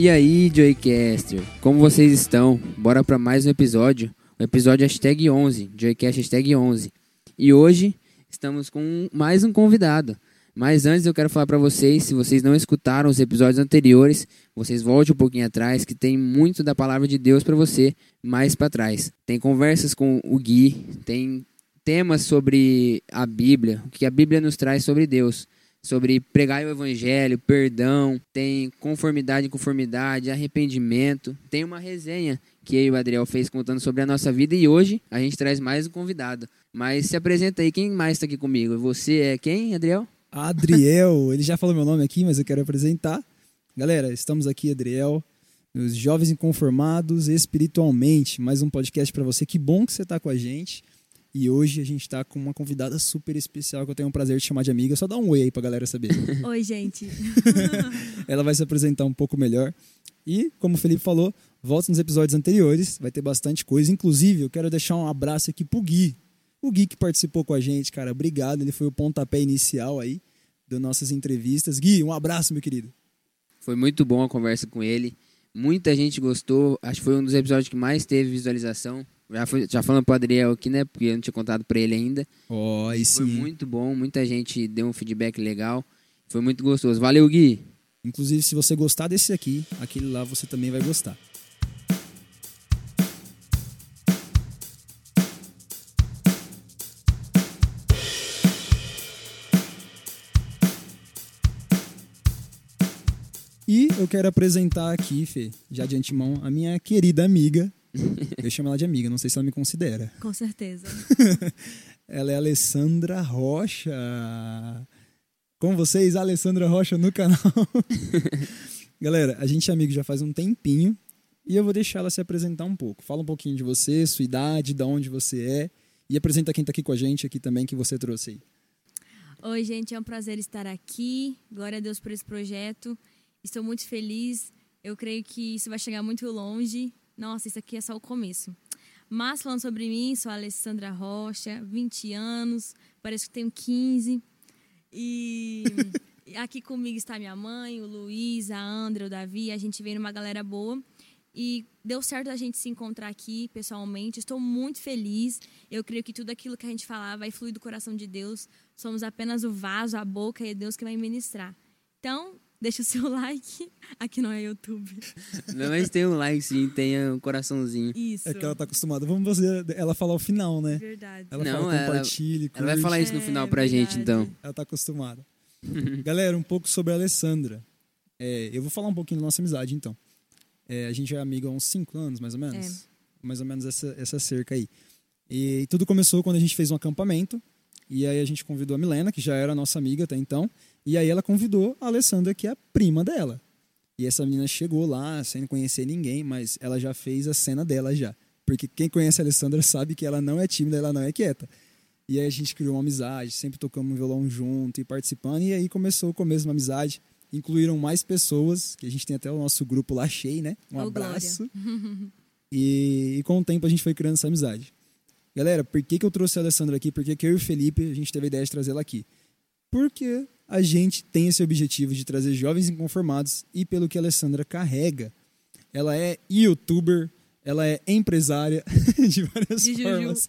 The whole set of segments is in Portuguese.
E aí, Joycaster, como vocês estão? Bora para mais um episódio, o episódio hashtag 11, Joycast hashtag 11. E hoje estamos com mais um convidado. Mas antes eu quero falar para vocês, se vocês não escutaram os episódios anteriores, vocês voltem um pouquinho atrás, que tem muito da palavra de Deus para você mais para trás. Tem conversas com o Gui, tem temas sobre a Bíblia, o que a Bíblia nos traz sobre Deus sobre pregar o evangelho, perdão, tem conformidade e conformidade, arrependimento. Tem uma resenha que eu e o Adriel fez contando sobre a nossa vida e hoje a gente traz mais um convidado. Mas se apresenta aí, quem mais está aqui comigo? Você é quem, Adriel? Adriel, ele já falou meu nome aqui, mas eu quero apresentar. Galera, estamos aqui, Adriel, os jovens inconformados espiritualmente. Mais um podcast para você. Que bom que você está com a gente. E hoje a gente está com uma convidada super especial que eu tenho o prazer de chamar de amiga. Só dá um oi aí pra galera saber. Oi, gente. Ela vai se apresentar um pouco melhor. E, como o Felipe falou, volte nos episódios anteriores, vai ter bastante coisa. Inclusive, eu quero deixar um abraço aqui pro Gui. O Gui que participou com a gente, cara, obrigado. Ele foi o pontapé inicial aí das nossas entrevistas. Gui, um abraço, meu querido. Foi muito bom a conversa com ele. Muita gente gostou. Acho que foi um dos episódios que mais teve visualização. Já, foi, já falando pro Adriel aqui, né? Porque eu não tinha contado para ele ainda. Oh, aí sim. Foi muito bom, muita gente deu um feedback legal. Foi muito gostoso. Valeu, Gui. Inclusive, se você gostar desse aqui, aquele lá você também vai gostar. E eu quero apresentar aqui, Fê, já de antemão, a minha querida amiga, eu chamo ela de amiga, não sei se ela me considera. Com certeza. ela é Alessandra Rocha. Com vocês, Alessandra Rocha no canal. Galera, a gente é amigo já faz um tempinho e eu vou deixar ela se apresentar um pouco. Fala um pouquinho de você, sua idade, de onde você é e apresenta quem está aqui com a gente aqui também que você trouxe aí. Oi, gente, é um prazer estar aqui. Glória a Deus por esse projeto. Estou muito feliz. Eu creio que isso vai chegar muito longe nossa, isso aqui é só o começo. Mas falando sobre mim, sou a Alessandra Rocha, 20 anos, parece que tenho 15. E aqui comigo está minha mãe, o Luiz, a Andra, o Davi. A gente veio numa galera boa. E deu certo a gente se encontrar aqui pessoalmente. Estou muito feliz. Eu creio que tudo aquilo que a gente falar vai fluir do coração de Deus. Somos apenas o vaso, a boca, e é Deus que vai ministrar. Então, deixa o seu like. Aqui não é YouTube. Não, mas tem um like sim, tem um coraçãozinho. Isso. É que ela tá acostumada. Vamos fazer ela falar o final, né? Verdade. Ela Não, fala ela- compartilhe, Ela vai falar isso no É, final pra gente, verdade. então. Ela tá acostumada. Galera, um pouco sobre a Alessandra. É, eu vou falar um pouquinho da nossa amizade, então. É, a gente é amigo há uns 5 anos, mais ou menos. É. Mais ou menos essa, essa cerca aí. E tudo começou quando a gente fez um acampamento. E aí a gente convidou a Milena, que já era nossa amiga até então. E aí ela convidou a Alessandra, que é a prima dela. E essa menina chegou lá sem conhecer ninguém, mas ela já fez a cena dela já. Porque quem conhece a Alessandra sabe que ela não é tímida, ela não é quieta. E aí a gente criou uma amizade, sempre tocamos um violão junto e participando. E aí começou o começo uma amizade. Incluíram mais pessoas, que a gente tem até o nosso grupo lá cheio, né? Um Ô, abraço. E, e com o tempo a gente foi criando essa amizade. Galera, por que, que eu trouxe a Alessandra aqui? Por que, que eu e o Felipe a gente teve a ideia de trazê-la aqui? Porque a gente tem esse objetivo de trazer jovens inconformados e pelo que a Alessandra carrega. Ela é youtuber, ela é empresária de várias De formas.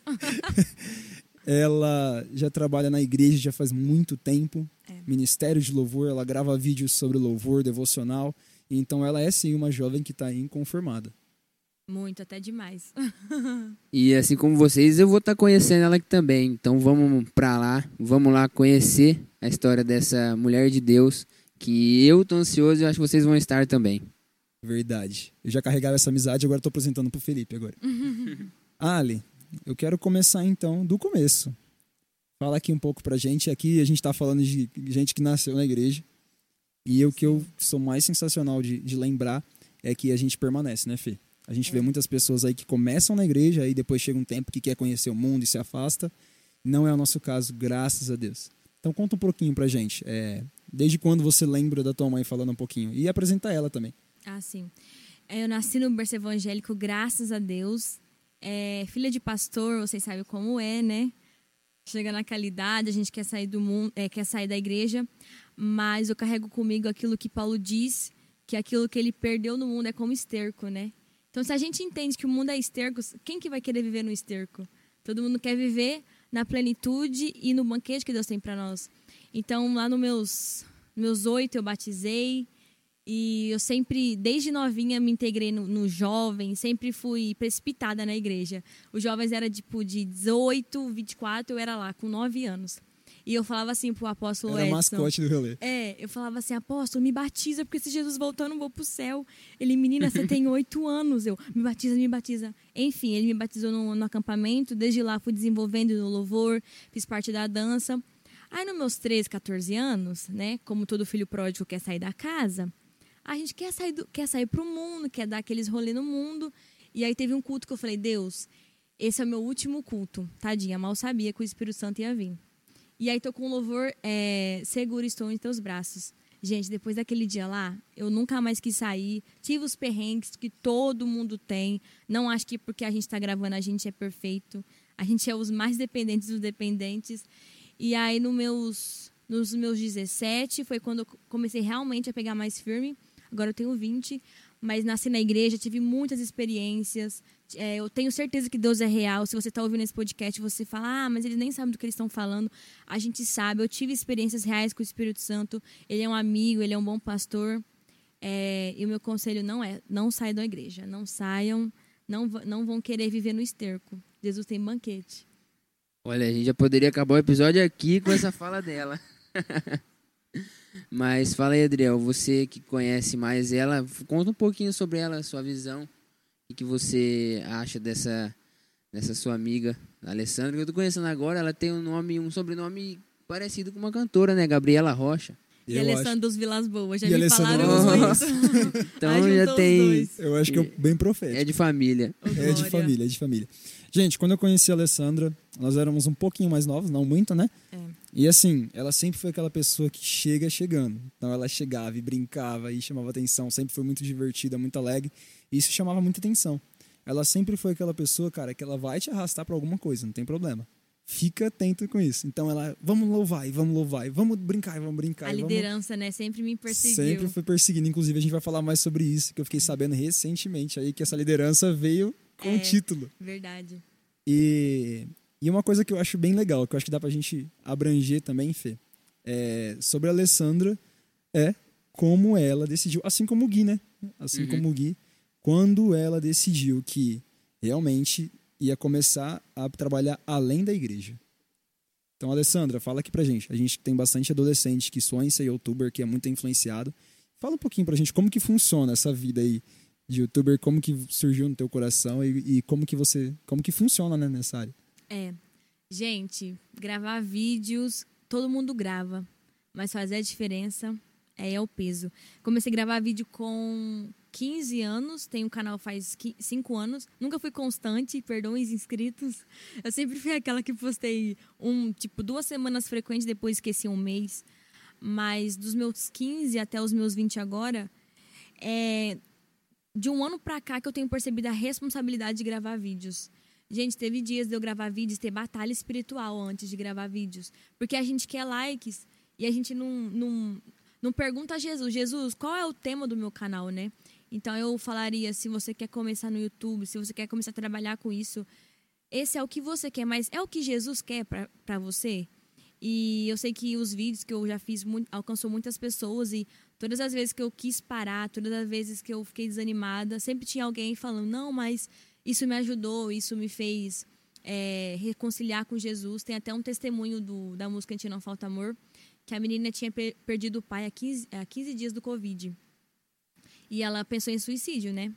ela já trabalha na igreja já faz muito tempo. É. Ministério de louvor, ela grava vídeos sobre louvor devocional. Então ela é sim uma jovem que está inconformada. Muito, até demais. E assim como vocês, eu vou estar conhecendo ela aqui também. Então vamos pra lá, vamos lá conhecer a história dessa mulher de Deus. Que eu tô ansioso e eu acho que vocês vão estar também. Verdade. Eu já carregava essa amizade, agora estou apresentando pro Felipe agora. Ali, eu quero começar então do começo. Fala aqui um pouco pra gente. Aqui a gente tá falando de gente que nasceu na igreja. E o que eu sou mais sensacional de, de lembrar é que a gente permanece, né, Fê? A gente vê muitas pessoas aí que começam na igreja, aí depois chega um tempo que quer conhecer o mundo e se afasta. Não é o nosso caso, graças a Deus. Então conta um pouquinho pra gente. É, desde quando você lembra da tua mãe falando um pouquinho? E apresenta ela também. Ah, sim. É, Eu nasci no berço evangélico, graças a Deus. É, filha de pastor, vocês sabem como é, né? Chega naquela idade, a gente quer sair do mundo, é, quer sair da igreja, mas eu carrego comigo aquilo que Paulo diz, que aquilo que ele perdeu no mundo é como esterco, né? Então, se a gente entende que o mundo é esterco, quem que vai querer viver no esterco? Todo mundo quer viver na plenitude e no banquete que Deus tem para nós. Então, lá nos meus meus oito eu batizei e eu sempre, desde novinha, me integrei no, no jovem, sempre fui precipitada na igreja. Os jovens era tipo de 18, 24, eu era lá com 9 anos. E eu falava assim pro apóstolo Era Edson. mascote do rolê. É, eu falava assim, apóstolo, me batiza, porque se Jesus voltar eu não vou pro céu. Ele, menina, você tem oito anos. Eu, me batiza, me batiza. Enfim, ele me batizou no, no acampamento. Desde lá fui desenvolvendo no louvor, fiz parte da dança. Aí, nos meus 13, 14 anos, né, como todo filho pródigo quer sair da casa, a gente quer sair, do, quer sair pro mundo, quer dar aqueles rolês no mundo. E aí teve um culto que eu falei, Deus, esse é o meu último culto. Tadinha, mal sabia que o Espírito Santo ia vir. E aí tô com o louvor é, Seguro Estou em Teus Braços. Gente, depois daquele dia lá, eu nunca mais quis sair. Tive os perrengues que todo mundo tem. Não acho que porque a gente está gravando a gente é perfeito. A gente é os mais dependentes dos dependentes. E aí, no meus, nos meus 17, foi quando eu comecei realmente a pegar mais firme. Agora eu tenho 20, mas nasci na igreja, tive muitas experiências. É, eu tenho certeza que Deus é real. Se você está ouvindo esse podcast, você fala, ah, mas eles nem sabem do que eles estão falando. A gente sabe. Eu tive experiências reais com o Espírito Santo. Ele é um amigo, ele é um bom pastor. É, e o meu conselho não é, não saiam da igreja. Não saiam, não, não vão querer viver no esterco. Jesus tem banquete. Olha, a gente já poderia acabar o episódio aqui com essa fala dela. Mas fala aí, Adriel, você que conhece mais ela, conta um pouquinho sobre ela, sua visão. O que você acha dessa, dessa sua amiga, Alessandra, que eu tô conhecendo agora, ela tem um nome, um sobrenome parecido com uma cantora, né? Gabriela Rocha. E Eu Alessandro acho, dos Vilas Boas, já E me Alessandro falaram Rocha. isso. Então Ajuntou já os tem. dois. eu acho que é bem profético. É de família. É de família, é de família. Gente, quando eu conheci a Alessandra, nós éramos um pouquinho mais novos, não muito, né? É. E assim, ela sempre foi aquela pessoa que chega chegando. Então ela chegava e brincava e chamava atenção, sempre foi muito divertida, muito alegre. E isso chamava muita atenção. Ela sempre foi aquela pessoa, cara, que ela vai te arrastar pra alguma coisa, não tem problema. Fica atento com isso. Então ela, vamos louvar e vamos louvar, e vamos brincar e vamos brincar. A e vamos... liderança, né, sempre me perseguiu. Sempre foi perseguindo. Inclusive, a gente vai falar mais sobre isso, que eu fiquei sabendo recentemente aí que essa liderança veio com É. o título. Verdade. E, e uma coisa que eu acho bem legal, que eu acho que dá pra gente abranger também, Fê, é, sobre a Alessandra, é como ela decidiu, assim como o Gui, né? Assim Uhum. como o Gui, quando ela decidiu que realmente ia começar a trabalhar além da igreja. Então, Alessandra, fala aqui pra gente. A gente tem bastante adolescente que sonha em ser youtuber, que é muito influenciado. Fala um pouquinho pra gente como que funciona essa vida aí de youtuber, como que surgiu no teu coração e, e como que você, como que funciona né, nessa área. É. Gente, gravar vídeos, todo mundo grava. Mas fazer a diferença é, é o peso. Comecei a gravar vídeo com 15 anos, tenho um canal faz 5 anos. Nunca fui constante, perdoem os inscritos. Eu sempre fui aquela que postei um, tipo, duas semanas frequentes, depois esqueci um mês. Mas dos meus 15 até os meus 20 agora, é de um ano pra cá que eu tenho percebido a responsabilidade de gravar vídeos. Gente, teve dias de eu gravar vídeos, ter batalha espiritual antes de gravar vídeos. Porque a gente quer likes e a gente não, não, não pergunta a Jesus, Jesus, qual é o tema do meu canal, né? Então eu falaria, se você quer começar no YouTube, se você quer começar a trabalhar com isso, esse é o que você quer, mas é o que Jesus quer para você? E eu sei que os vídeos que eu já fiz alcançou muitas pessoas e todas as vezes que eu quis parar, todas as vezes que eu fiquei desanimada, sempre tinha alguém falando, não, mas isso me ajudou, isso me fez é, reconciliar com Jesus. Tem até um testemunho do, da música A Gente Não Falta Amor, que a menina tinha per perdido o pai há 15, há 15 dias do Covid. E ela pensou em suicídio, né?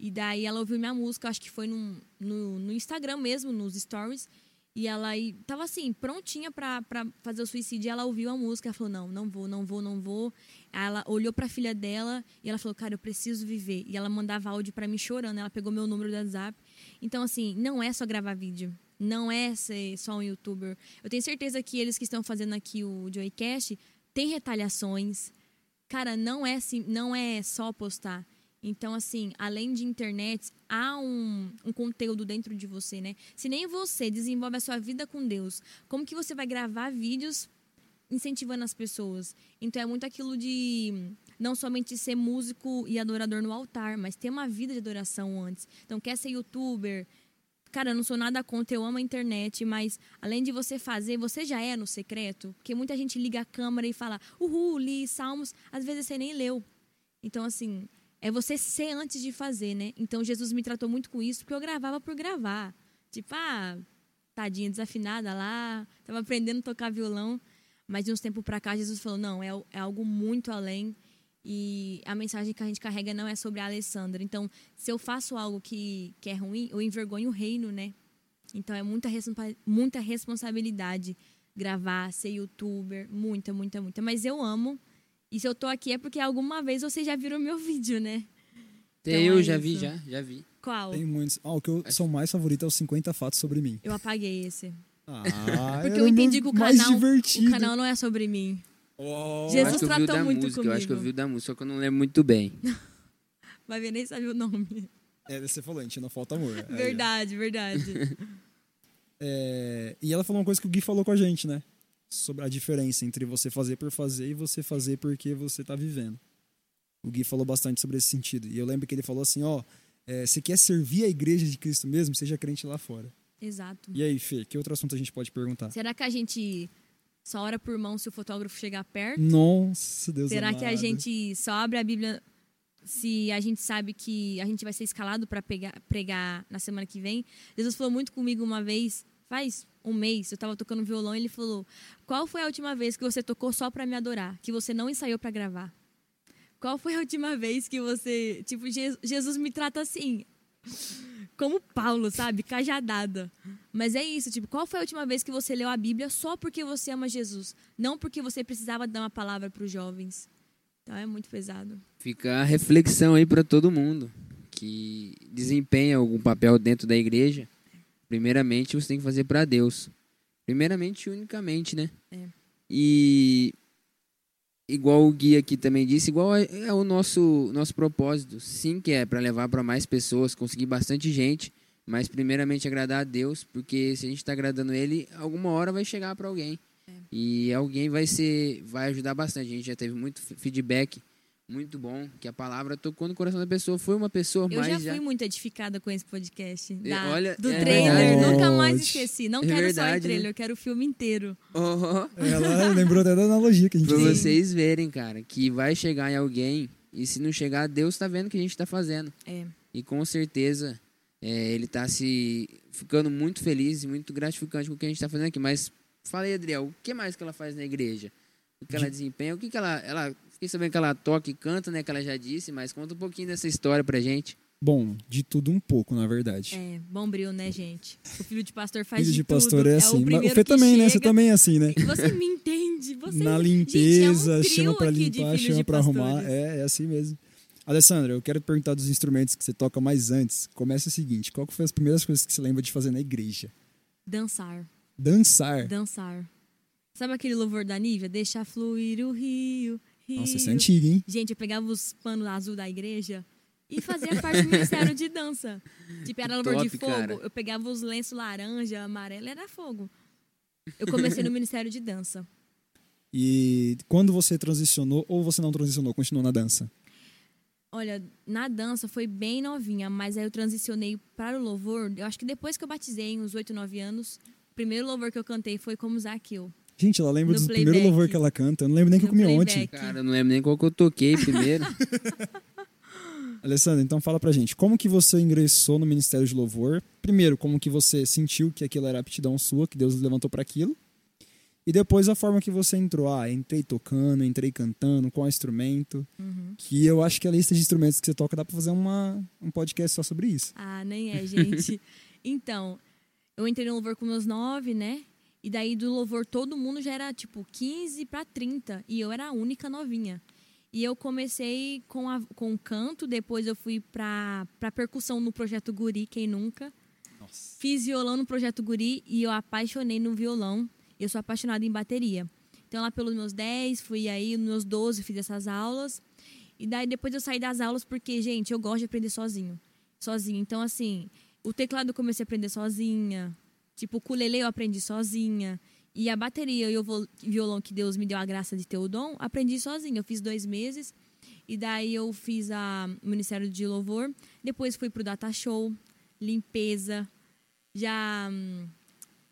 E daí ela ouviu minha música, acho que foi no, no, no Instagram mesmo, nos stories. E ela e, tava assim, prontinha pra fazer o suicídio. E ela ouviu a música, ela falou: Não, não vou, não vou, não vou. Ela olhou pra filha dela e ela falou: Cara, eu preciso viver. E ela mandava áudio pra mim chorando. Ela pegou meu número do WhatsApp. Então, assim, não é só gravar vídeo. Não é ser só um youtuber. Eu tenho certeza que eles que estão fazendo aqui o Joycast têm retaliações. Cara, não é, assim, não é só postar. Então, assim, além de internet, há um, um conteúdo dentro de você, né? Se nem você desenvolve a sua vida com Deus, como que você vai gravar vídeos incentivando as pessoas. Então é muito aquilo de não somente ser músico e adorador no altar, mas ter uma vida de adoração antes. Então quer ser youtuber, Cara, eu não sou nada contra, eu amo a internet, mas além de você fazer, você já é no secreto. Porque muita gente liga a câmera e fala, uhul, li salmos, às vezes você nem leu. Então, assim, é você ser antes de fazer, né? Então, Jesus me tratou muito com isso, porque eu gravava por gravar. Tipo, ah, tadinha, desafinada lá, tava aprendendo a tocar violão. Mas de uns tempos pra cá, Jesus falou, não, é, é algo muito além. E a mensagem que a gente carrega não é sobre a Alessandra. Então, se eu faço algo que, que é ruim, eu envergonho o reino, né? Então, é muita, muita responsabilidade gravar, ser youtuber, muita, muita, muita. Mas eu amo. E se eu tô aqui é porque alguma vez vocês já viram meu vídeo, né? Então, eu é já isso. vi, já, já vi. Qual? Tem muitos. Ah, o que eu sou mais favorito é os 50 fatos sobre mim. Eu apaguei esse. Ah, porque eu entendi que o canal, o canal não é sobre mim. Oh, Jesus tratou muito música, comigo. Eu acho que eu vi o da música, só que eu não lembro muito bem. Vai ver, nem sabe o nome. É, você falou, a gente não falta amor. Verdade, verdade. é, e ela falou uma coisa que o Gui falou com a gente, né? Sobre a diferença entre você fazer por fazer e você fazer porque você tá vivendo. O Gui falou bastante sobre esse sentido. E eu lembro que ele falou assim, ó, é, você quer servir a igreja de Cristo mesmo, seja crente lá fora. Exato. E aí, Fê, que outro assunto a gente pode perguntar? Será que a gente só ora por mão se o fotógrafo chegar perto? Nossa, Deus Será amado. que a gente só abre a Bíblia se a gente sabe que a gente vai ser escalado para pregar na semana que vem? Jesus falou muito comigo uma vez, faz um mês, eu estava tocando violão e ele falou: Qual foi a última vez que você tocou só para me adorar? Que você não ensaiou para gravar? Qual foi a última vez que você. Tipo, Jesus me trata assim como Paulo, sabe? Cajadada. Mas é isso, tipo, qual foi a última vez que você leu a Bíblia só porque você ama Jesus? Não porque você precisava dar uma palavra para os jovens. Então é muito pesado. Fica a reflexão aí para todo mundo que desempenha algum papel dentro da igreja. Primeiramente, você tem que fazer para Deus. Primeiramente e unicamente, né? É. E igual o guia aqui também disse, igual é, é o nosso nosso propósito. Sim, que é para levar para mais pessoas, conseguir bastante gente, mas primeiramente agradar a Deus, porque se a gente está agradando Ele, alguma hora vai chegar para alguém. É. E alguém vai ser vai ajudar bastante. A gente já teve muito feedback muito bom, que a palavra tocou no coração da pessoa. Foi uma pessoa eu mais. Eu já fui muito edificada com esse podcast. Da, Olha, do é trailer. Verdade. Nunca mais esqueci. Não é quero verdade, só o trailer, né? eu quero o filme inteiro. Oh. Ela lembrou até da analogia que a gente Pra fez. vocês verem, cara, que vai chegar em alguém e se não chegar, Deus tá vendo o que a gente tá fazendo. É. E com certeza é, ele tá se ficando muito feliz e muito gratificante com o que a gente tá fazendo aqui. Mas fala aí, Adriel, o que mais que ela faz na igreja? O que ela desempenha? O que, que ela, ela Fiquei sabendo que ela toca e canta, né? Que ela já disse, mas conta um pouquinho dessa história pra gente. Bom, de tudo um pouco, na verdade. É, bom brilho, né, gente? O filho de pastor faz Filho de, de pastor tudo. é assim. É o, Mas o Fê também, chega. né? Você também é assim, né? Você me entende. Você... Na Gente, limpeza, é um chama pra limpar, chama pra arrumar. É, é assim mesmo. Alessandra, eu quero te perguntar dos instrumentos que você toca mais antes. Começa o seguinte: qual que foi as primeiras coisas que você lembra de fazer na igreja? Dançar. Dançar. Dançar. Sabe aquele louvor da Nívia? Deixa fluir o rio, Nossa, isso é antigo, hein? Gente, eu pegava os panos azul da igreja e fazia parte do ministério de dança. Tipo, era louvor de fogo. cara. Eu pegava os lenços laranja, amarelo, era fogo. Eu comecei no ministério de dança. E quando você transicionou ou você não transicionou, continuou na dança? Olha, na dança foi bem novinha, mas aí eu transicionei para o louvor. Eu acho que depois que eu batizei, uns 8, 9 anos, o primeiro louvor que eu cantei foi como Zaqueu. Gente, ela lembra No do playback. primeiro louvor que ela canta. Eu não lembro nem que eu No comi playback. ontem. Cara, eu não lembro nem qual que eu toquei primeiro. Alessandra, então fala pra gente, como que você ingressou no Ministério de Louvor? Primeiro, como que você sentiu que aquilo era aptidão sua, que Deus levantou para aquilo? E depois a forma que você entrou. Ah, entrei tocando, entrei cantando, qual instrumento? Uhum. Que eu acho que a lista de instrumentos que você toca dá pra fazer uma, um podcast só sobre isso. Ah, nem é, gente. então, eu entrei no louvor com meus 9, né? E daí do louvor todo mundo já era tipo 15 para 30 e eu era a única novinha. E eu comecei com, a, com canto, depois eu fui pra, pra percussão no projeto Guri, quem nunca. Nossa. Fiz violão no projeto Guri e eu apaixonei no violão. Eu sou apaixonada em bateria. Então, lá pelos meus 10, fui aí, nos meus 12, fiz essas aulas. E daí, depois eu saí das aulas porque, gente, eu gosto de aprender sozinho. Sozinho. Então, assim, o teclado eu comecei a aprender sozinha. Tipo, o ukulele eu aprendi sozinha. E a bateria e o violão que Deus me deu a graça de ter o dom, aprendi sozinha. Eu fiz dois meses. E daí eu fiz a Ministério de Louvor. Depois fui pro Data Show, limpeza. Já, hum,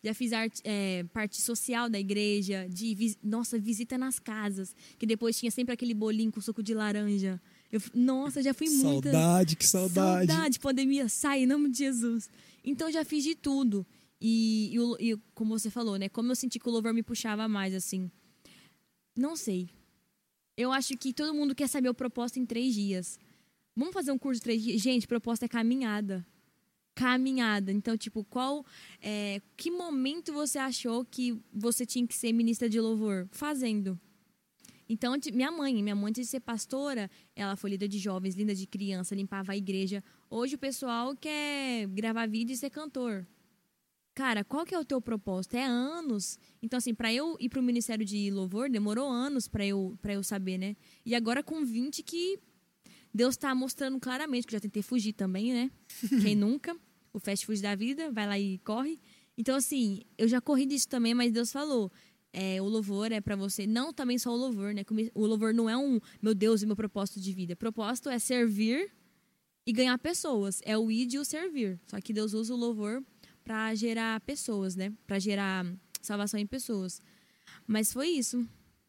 já fiz arte, é, parte social da igreja. De, nossa, visita nas casas. Que depois tinha sempre aquele bolinho com suco de laranja. Eu, nossa, já fui muita... Saudade, que saudade. Saudade, pandemia, sai, em nome de Jesus. Então já fiz de tudo. E, e e como você falou, né? Como eu senti que o louvor me puxava mais, assim. Não sei. Eu acho que todo mundo quer saber o propósito em três dias. Vamos fazer um curso de três dias? Gente, proposta é caminhada. Caminhada. Então, tipo, qual. é, que momento você achou que você tinha que ser ministra de louvor? Fazendo. Então, minha mãe, minha mãe, antes de ser pastora, ela foi líder de jovens, linda de criança, limpava a igreja. Hoje o pessoal quer gravar vídeo e ser cantor. Cara, qual que é o teu propósito? É anos. Então, assim, pra eu ir pro Ministério de Louvor, demorou anos pra eu, pra eu saber, né? E agora com 20 que Deus tá mostrando claramente, que eu já tentei fugir também, né? Quem nunca? O fast food da vida, vai lá e corre. Então, assim, eu já corri disso também, mas Deus falou. É, o louvor é pra você, não também só o louvor, né? O louvor não é um, meu Deus, é meu propósito de vida. Propósito é servir e ganhar pessoas. É o e o servir. Só que Deus usa o louvor pra gerar pessoas, né? Pra gerar salvação em pessoas. Mas foi isso.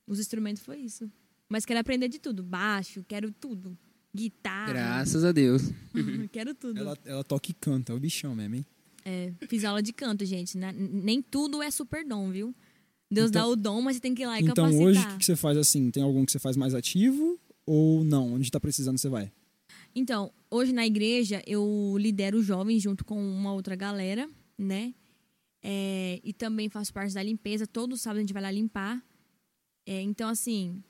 Os instrumentos foi isso. Mas quero aprender de tudo. Baixo, quero tudo. Guitarra. Graças a Deus. quero tudo. Ela, ela toca e canta, é o bichão mesmo, hein? É, fiz aula de canto, gente. né? Nem tudo é super dom, viu? Deus Então- dá o dom, mas você tem que ir lá e então capacitar. hoje, o que você faz assim? Tem algum que você faz mais ativo ou não? Onde tá precisando, você vai? Então, hoje na igreja eu lidero os jovens junto com uma outra galera, né? É, e também faço parte da limpeza. Todo sábado a gente vai lá limpar. É, então, assim,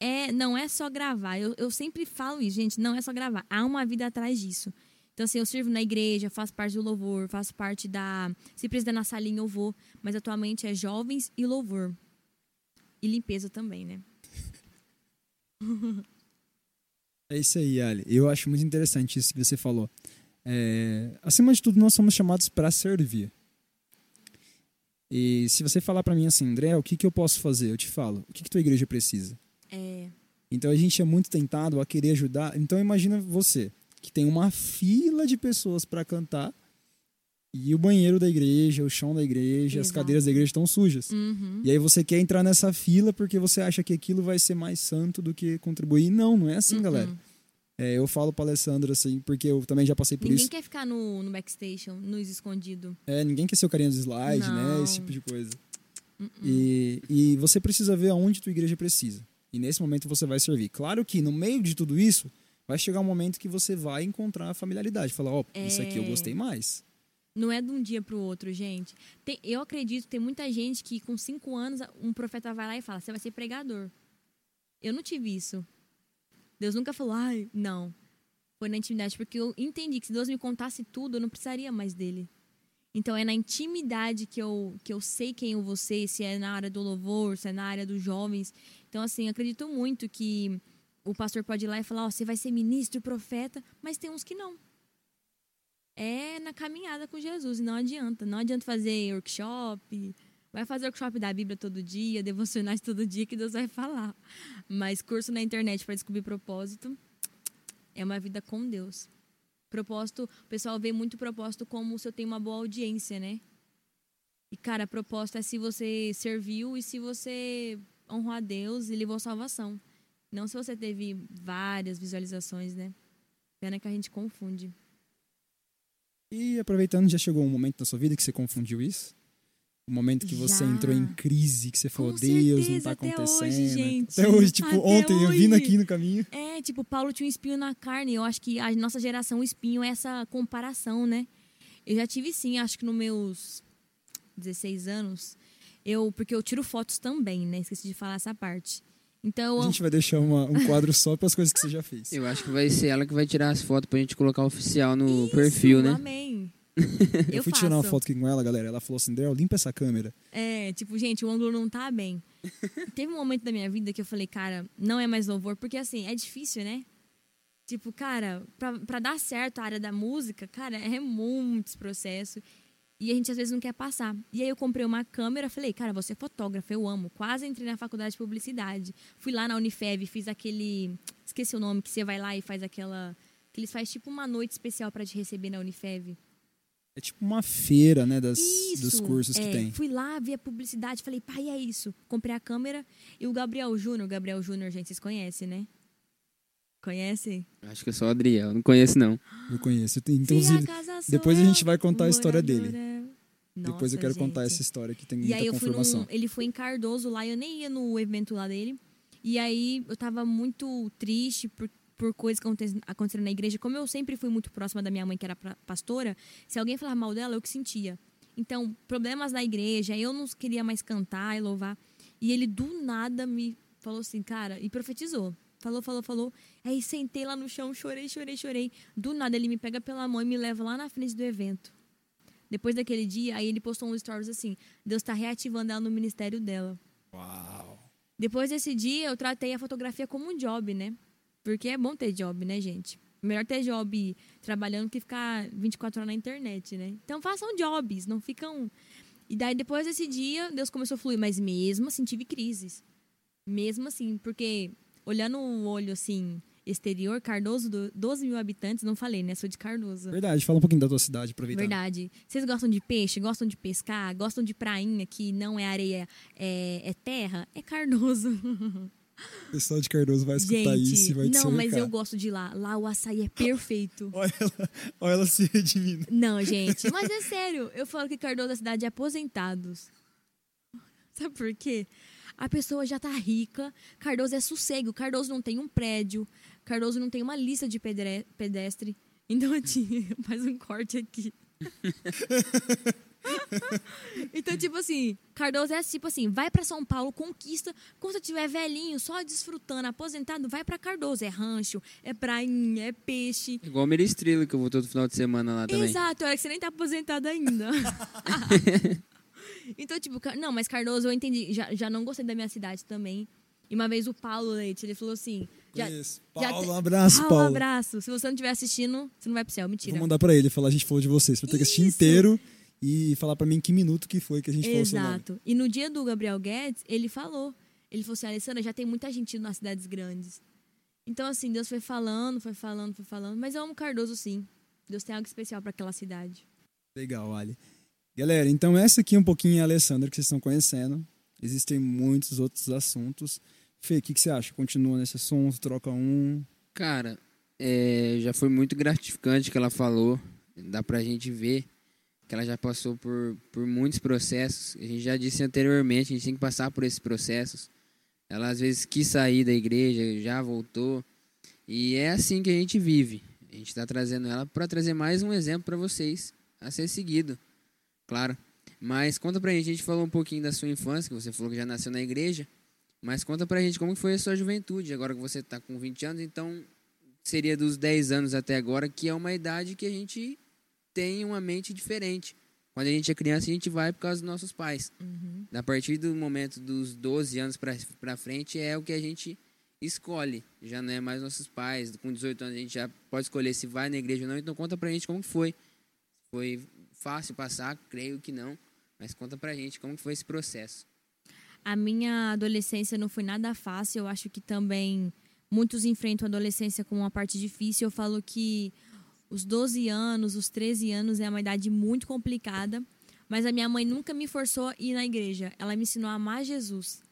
é, não é só gravar. Eu, eu sempre falo isso, gente, não é só gravar. Há uma vida atrás disso. Então, assim, eu sirvo na igreja, faço parte do louvor, faço parte da. Se precisar na salinha, eu vou. Mas atualmente é jovens e louvor. E limpeza também, né? É isso aí, Ali. Eu acho muito interessante isso que você falou. É, acima de tudo, nós somos chamados para servir. E se você falar para mim assim, André, o que, que eu posso fazer? Eu te falo, o que, que tua igreja precisa? É. Então a gente é muito tentado a querer ajudar. Então imagina você, que tem uma fila de pessoas para cantar e o banheiro da igreja, o chão da igreja, as Exato. cadeiras da igreja estão sujas. Uhum. E aí você quer entrar nessa fila porque você acha que aquilo vai ser mais santo do que contribuir. Não, não é assim, Uhum. galera. É, eu falo pra Alessandra assim, porque eu também já passei por Ninguém isso. quer ficar no, no backstation, nos escondidos. É, ninguém quer ser o carinha do slide, né? Esse tipo de coisa. Uh-uh. E, e você precisa ver aonde tua igreja precisa. E nesse momento você vai servir. Claro que no meio de tudo isso, vai chegar um momento que você vai encontrar a familiaridade. Falar, ó, isso aqui eu É. gostei mais. Não é de um dia pro outro, gente. Tem- eu acredito que tem muita gente que com cinco anos um profeta vai lá e fala: você vai ser pregador. Eu não tive isso. Deus nunca falou, ai, não. Foi na intimidade, porque eu entendi que se Deus me contasse tudo, eu não precisaria mais dele. Então é na intimidade que eu, que eu sei quem eu vou ser, se é na área do louvor, se é na área dos jovens. Então, assim, acredito muito que o pastor pode ir lá e falar, ó, você vai ser ministro, profeta, mas tem uns que não. É na caminhada com Jesus, e não adianta. Não adianta fazer workshop, vai fazer workshop da Bíblia todo dia, devocionais todo dia, que Deus vai falar. Mas curso na internet para descobrir propósito é uma vida com Deus. Propósito, o pessoal vê muito propósito como se eu tenho uma boa audiência, né? E, cara, propósito é se você serviu e se você honrou a Deus e levou salvação. Não se você teve várias visualizações, né? Pena que a gente confunde. E aproveitando, já chegou um momento na sua vida que você confundiu isso? Um momento que você Já. entrou em crise, que você falou, Com Deus, não certeza, tá até acontecendo. hoje, gente. Até hoje, tipo, Até ontem, eu vindo hoje. aqui no caminho. É, tipo, Paulo tinha um espinho na carne. Eu acho que a nossa geração, o espinho é essa comparação, né? Eu já tive sim, acho que nos meus 16 anos. Eu, porque eu tiro fotos também, né? Esqueci de falar essa parte. Então, A gente vai deixar uma- um quadro só para as coisas que você já fez. Eu acho que vai ser ela que vai tirar as fotos pra gente colocar oficial no Isso, perfil, né? Amém. Eu, Eu, fui faço. tirar uma foto aqui com ela, galera. Ela falou assim: Del, limpa essa câmera. É, tipo, gente, o ângulo não tá bem. Teve um momento da minha vida que eu falei, cara, não é mais louvor, porque assim, é difícil, né? Tipo, cara, pra, pra dar certo a área da música, cara, é muitos processos. E a gente às vezes não quer passar. E aí eu comprei uma câmera, falei, cara, você é fotógrafa, eu amo. Quase entrei na faculdade de publicidade. Fui lá na Unifev, fiz aquele. Esqueci o nome, que você vai lá e faz aquela. Que eles fazem tipo uma noite especial para te receber na Unifev. É tipo uma feira, né, das, Isso, dos cursos que é, tem. Fui lá, vi a publicidade, falei, pai, é isso. Comprei a câmera e o Gabriel Júnior, Gabriel Júnior, gente, vocês conhecem, né? Conhecem? Acho que é só o Adriel, não conheço não. Eu conheço. Inclusive, a depois a eu, gente vai contar a história dele. moradora. depois eu Nossa, quero contar gente. essa história que tem E muita aí eu fui confirmação. num, ele foi em Cardoso lá, eu nem ia no evento lá dele. E aí eu tava muito triste por, por coisas que aconte- aconteceram na igreja. Como eu sempre fui muito próxima da minha mãe, que era pastora, se alguém falar mal dela, eu que sentia. Então, problemas na igreja, eu não queria mais cantar e louvar. E ele do nada me falou assim, cara, e profetizou. Falou, falou, falou. Aí sentei lá no chão, chorei, chorei, chorei. Do nada ele me pega pela mão e me leva lá na frente do evento. Depois daquele dia, aí ele postou uns stories assim: Deus está reativando ela no ministério dela. Uau. Depois desse dia, eu tratei a fotografia como um job, né? Porque é bom ter job, né, gente? Melhor ter job trabalhando que ficar 24 horas na internet, né? Então façam jobs, não ficam. E daí, depois desse dia, Deus começou a fluir. Mas mesmo assim, tive crises. Mesmo assim, porque olhando o olho assim, exterior, Cardoso, do- 12 mil habitantes, não falei, né? Sou de Cardoso. Verdade, fala um pouquinho da tua cidade, aproveitando. Verdade. Vocês gostam de peixe? Gostam de pescar? Gostam de prainha que não é areia, é, é terra? É Cardoso. O pessoal de Cardoso vai escutar Gente, isso e vai te não, mas eu gosto de lá. Lá o açaí é perfeito. Olha ela, olha ela se redimindo. não, gente, mas é sério. Eu falo que Cardoso é a cidade de aposentados. Sabe por quê? A pessoa já tá rica. Cardoso é sossego. Cardoso não tem um prédio. Cardoso não tem uma lista de pedestre. Então, assim, faz um corte aqui. então, tipo assim, Cardoso é tipo assim, vai pra São Paulo, conquista, quando você tiver velhinho, só desfrutando, aposentado, vai pra Cardoso. É rancho, é prainha, é peixe. Igual o Meristrilo, que eu vou todo final de semana lá também. Exato, é que você nem tá aposentado ainda. então, tipo, não, mas Cardoso eu entendi, já, já não gostei da minha cidade também. E uma vez o Paulo Leite, ele falou assim, já, Conheço. já Paulo, te- um abraço, Paulo, Paulo. abraço. Se você não estiver assistindo, você não vai pro céu, mentira. Vou mandar pra ele, falar a gente falou de você. Você vai ter que assistir Isso. inteiro e falar pra mim em que minuto que foi que a gente falou seu nome. Exato. E no dia do Gabriel Guedes, ele falou. Ele falou assim, Alessandra, já tem muita gente indo nas cidades grandes. Então, assim, Deus foi falando, foi falando, foi falando. Mas eu amo Cardoso, sim. Deus tem algo especial para aquela cidade. Legal, Ali. Galera, então essa aqui é um pouquinho a Alessandra que vocês estão conhecendo. Existem muitos outros assuntos. Fê, o que, que você acha? Continua nesse assunto, troca um. Cara, é, já foi muito gratificante o que ela falou. Dá pra gente ver que ela já passou por, por muitos processos. A gente já disse anteriormente, a gente tem que passar por esses processos. Ela às vezes quis sair da igreja, já voltou. E é assim que a gente vive. A gente está trazendo ela para trazer mais um exemplo para vocês a ser seguido. Claro. Mas conta pra gente, a gente falou um pouquinho da sua infância, que você falou que já nasceu na igreja. Mas conta pra gente como foi a sua juventude, agora que você tá com 20 anos, então seria dos 10 anos até agora, que é uma idade que a gente tem uma mente diferente. Quando a gente é criança, a gente vai por causa dos nossos pais. A partir do momento dos 12 anos pra frente, é o que a gente escolhe. Já não é mais nossos pais. Com 18 anos, a gente já pode escolher se vai na igreja ou não. Então conta pra gente como foi. Foi fácil passar? Creio que não. Mas conta pra gente como foi esse processo. A minha adolescência não foi nada fácil. Eu acho que também muitos enfrentam a adolescência como uma parte difícil. Eu falo que os 12 anos, os 13 anos é uma idade muito complicada. Mas a minha mãe nunca me forçou a ir na igreja. Ela me ensinou a amar Jesus.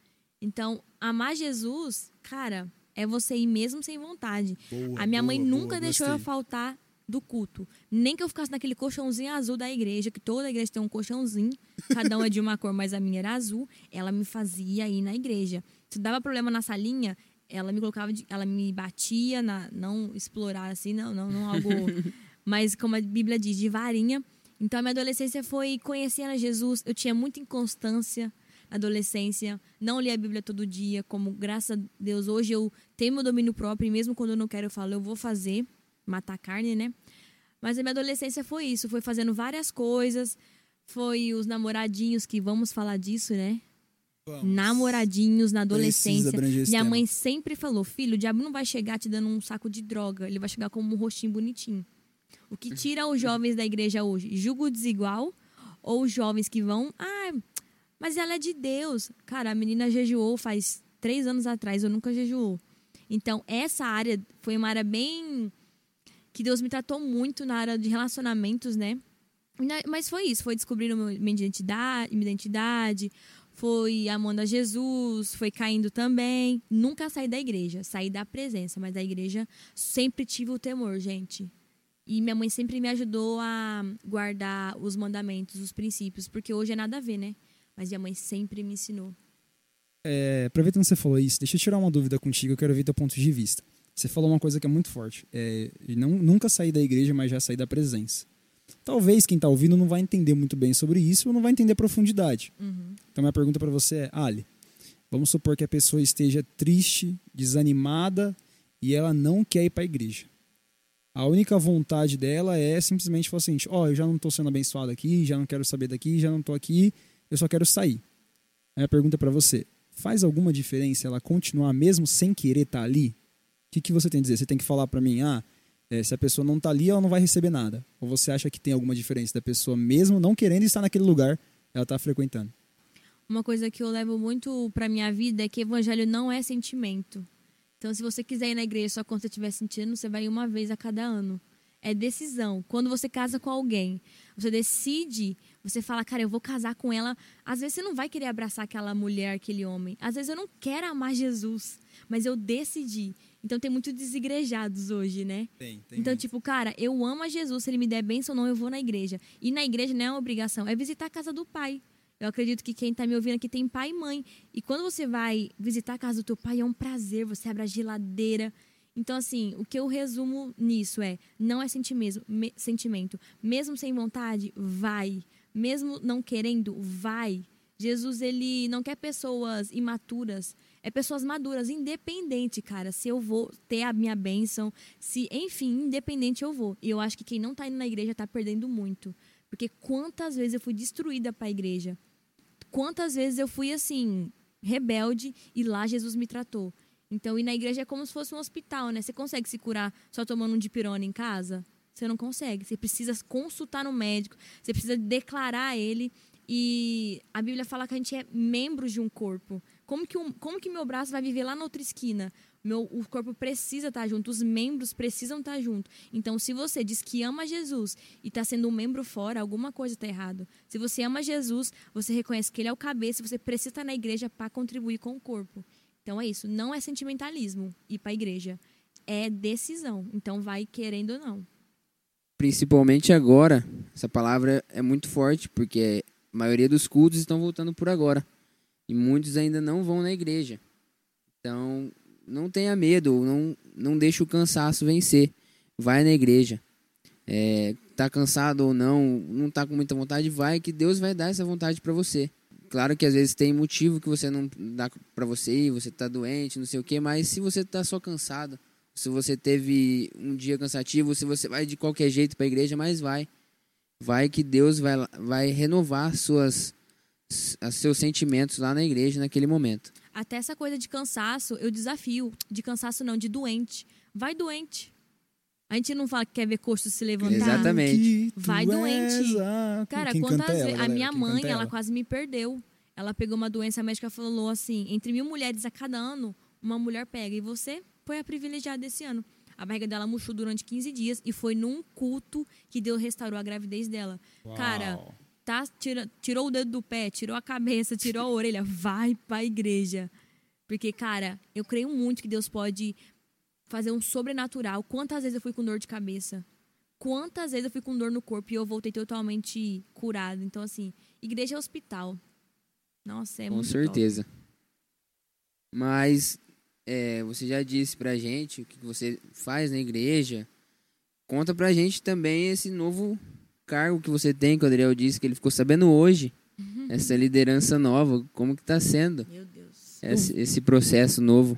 Então, amar Jesus, cara, é você ir mesmo sem vontade. Boa, a minha mãe boa, nunca boa, deixou eu gostei. faltar do culto. Nem que eu ficasse naquele colchãozinho azul da igreja, que toda igreja tem um colchãozinho, cada um é de uma cor, mas a minha era azul. Ela me fazia ir na igreja. Se dava problema na salinha, ela me colocava, de- ela me batia, na, não explorar assim, não, não, não algo. mas como a Bíblia diz, de varinha. Então a minha adolescência foi conhecendo a Jesus. Eu tinha muita inconstância na adolescência, não lia a Bíblia todo dia, como graças a Deus hoje eu tenho meu domínio próprio e mesmo quando eu não quero eu falo, eu vou fazer, matar a carne, né? Mas a minha adolescência foi isso, foi fazendo várias coisas, foi os namoradinhos que vamos falar disso, né? Vamos. Namoradinhos na adolescência. Minha tema. mãe sempre falou: filho, o diabo não vai chegar te dando um saco de droga, ele vai chegar como um rostinho bonitinho. O que tira os jovens da igreja hoje? Julgo desigual Ou jovens que vão, ah, mas ela é de Deus. Cara, a menina jejuou faz três anos atrás, eu nunca jejuou. Então, essa área foi uma área bem. que Deus me tratou muito na área de relacionamentos, né? Mas foi isso, foi descobrindo minha identidade, minha identidade, foi amando a Jesus, foi caindo também. Nunca saí da igreja, saí da presença, mas da igreja sempre tive o temor, gente. E minha mãe sempre me ajudou a guardar os mandamentos, os princípios, porque hoje é nada a ver, né? Mas minha mãe sempre me ensinou. É, aproveitando que você falou isso, deixa eu tirar uma dúvida contigo, eu quero ver teu ponto de vista. Você falou uma coisa que é muito forte. É, não, nunca saí da igreja, mas já saí da presença. Talvez quem está ouvindo não vai entender muito bem sobre isso ou não vai entender a profundidade. Uhum. Então, minha pergunta para você é: Ali, vamos supor que a pessoa esteja triste, desanimada e ela não quer ir para a igreja. A única vontade dela é simplesmente falar assim: Ó, oh, eu já não estou sendo abençoado aqui, já não quero saber daqui, já não estou aqui, eu só quero sair. A minha pergunta para você: faz alguma diferença ela continuar mesmo sem querer estar tá ali? O que, que você tem a dizer? Você tem que falar para mim: ah, é, se a pessoa não está ali, ela não vai receber nada. Ou você acha que tem alguma diferença da pessoa, mesmo não querendo estar naquele lugar, ela está frequentando? Uma coisa que eu levo muito para minha vida é que evangelho não é sentimento. Então, se você quiser ir na igreja só quando você estiver sentindo, você vai uma vez a cada ano. É decisão. Quando você casa com alguém, você decide, você fala, cara, eu vou casar com ela. Às vezes você não vai querer abraçar aquela mulher, aquele homem. Às vezes eu não quero amar Jesus, mas eu decidi. Então tem muitos desigrejados hoje, né? Tem, tem. Então, muito. tipo, cara, eu amo a Jesus, se ele me der bênção ou não, eu vou na igreja. E na igreja não é uma obrigação, é visitar a casa do pai. Eu acredito que quem está me ouvindo aqui tem pai e mãe. E quando você vai visitar a casa do teu pai, é um prazer, você abre a geladeira. Então, assim, o que eu resumo nisso é: não é sentimento, me, sentimento. Mesmo sem vontade, vai. Mesmo não querendo, vai. Jesus, ele não quer pessoas imaturas é pessoas maduras, independente, cara, se eu vou ter a minha bênção, se, enfim, independente eu vou. E eu acho que quem não tá indo na igreja tá perdendo muito. Porque quantas vezes eu fui destruída para a igreja? Quantas vezes eu fui assim, rebelde e lá Jesus me tratou? Então, ir na igreja é como se fosse um hospital, né? Você consegue se curar só tomando um dipirona em casa? Você não consegue. Você precisa consultar no médico, você precisa declarar a ele. E a Bíblia fala que a gente é membros de um corpo. Como que, um, como que meu braço vai viver lá na outra esquina? Meu, o corpo precisa estar junto, os membros precisam estar junto. Então, se você diz que ama Jesus e está sendo um membro fora, alguma coisa está errado. Se você ama Jesus, você reconhece que ele é o cabeça, você precisa estar na igreja para contribuir com o corpo. Então é isso. Não é sentimentalismo ir para a igreja. É decisão. Então vai querendo ou não. Principalmente agora. Essa palavra é muito forte, porque a maioria dos cultos estão voltando por agora. E muitos ainda não vão na igreja. Então, não tenha medo, não, não deixe o cansaço vencer. Vai na igreja. É, tá cansado ou não, não tá com muita vontade, vai que Deus vai dar essa vontade para você. Claro que às vezes tem motivo que você não dá para você ir, você tá doente, não sei o que, mas se você tá só cansado, se você teve um dia cansativo, se você vai de qualquer jeito para a igreja, mas vai. Vai que Deus vai, vai renovar suas seus sentimentos lá na igreja naquele momento. Até essa coisa de cansaço, eu desafio. De cansaço não, de doente. Vai doente. A gente não fala que quer ver coxo se levantar. Exatamente. Vai doente. Cara, quantas vezes. A minha mãe, ela? ela quase me perdeu. Ela pegou uma doença, a médica falou assim: entre mil mulheres a cada ano, uma mulher pega. E você foi a privilegiada desse ano. A barriga dela murchou durante 15 dias e foi num culto que Deus restaurou a gravidez dela. Uau. Cara, tá, tira, tirou o dedo do pé, tirou a cabeça, tirou a orelha, vai pra igreja. Porque, cara, eu creio muito que Deus pode fazer um sobrenatural. Quantas vezes eu fui com dor de cabeça? Quantas vezes eu fui com dor no corpo e eu voltei totalmente curado? Então, assim, igreja é hospital. Nossa, é com muito certeza. Mas é, você já disse pra gente o que você faz na igreja. Conta pra gente também esse novo cargo que você tem, que o Adriel disse que ele ficou sabendo hoje. Uhum. Essa liderança nova, como que tá sendo Meu Deus. esse, esse processo novo?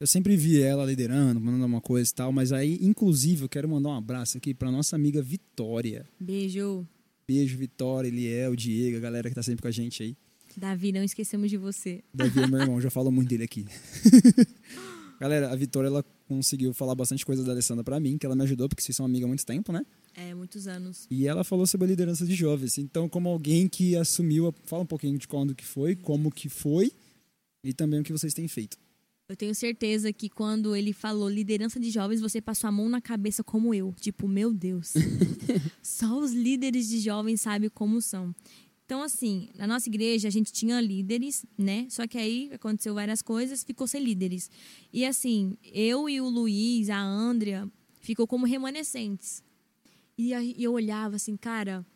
Eu sempre vi ela liderando, mandando uma coisa e tal, mas aí, inclusive, eu quero mandar um abraço aqui pra nossa amiga Vitória. Beijo. Beijo, Vitória, Eliel, Diego, a galera que tá sempre com a gente aí. Davi, não esquecemos de você. Davi é meu irmão, já falo muito dele aqui. Galera, a Vitória ela conseguiu falar bastante coisa da Alessandra pra mim, que ela me ajudou, porque vocês são amigas há muito tempo, né? É, muitos anos. E ela falou sobre a liderança de jovens. Então, como alguém que assumiu, a- fala um pouquinho de quando que foi, como que foi e também o que vocês têm feito. Eu tenho certeza que quando ele falou liderança de jovens, você passou a mão na cabeça como eu. Tipo, meu Deus. Só os líderes de jovens sabem como são. Então, assim, na nossa igreja a gente tinha líderes, né? Só que aí aconteceu várias coisas, ficou sem líderes. E assim, eu e o Luiz, a Andrea, ficou como remanescentes. E eu olhava assim, cara,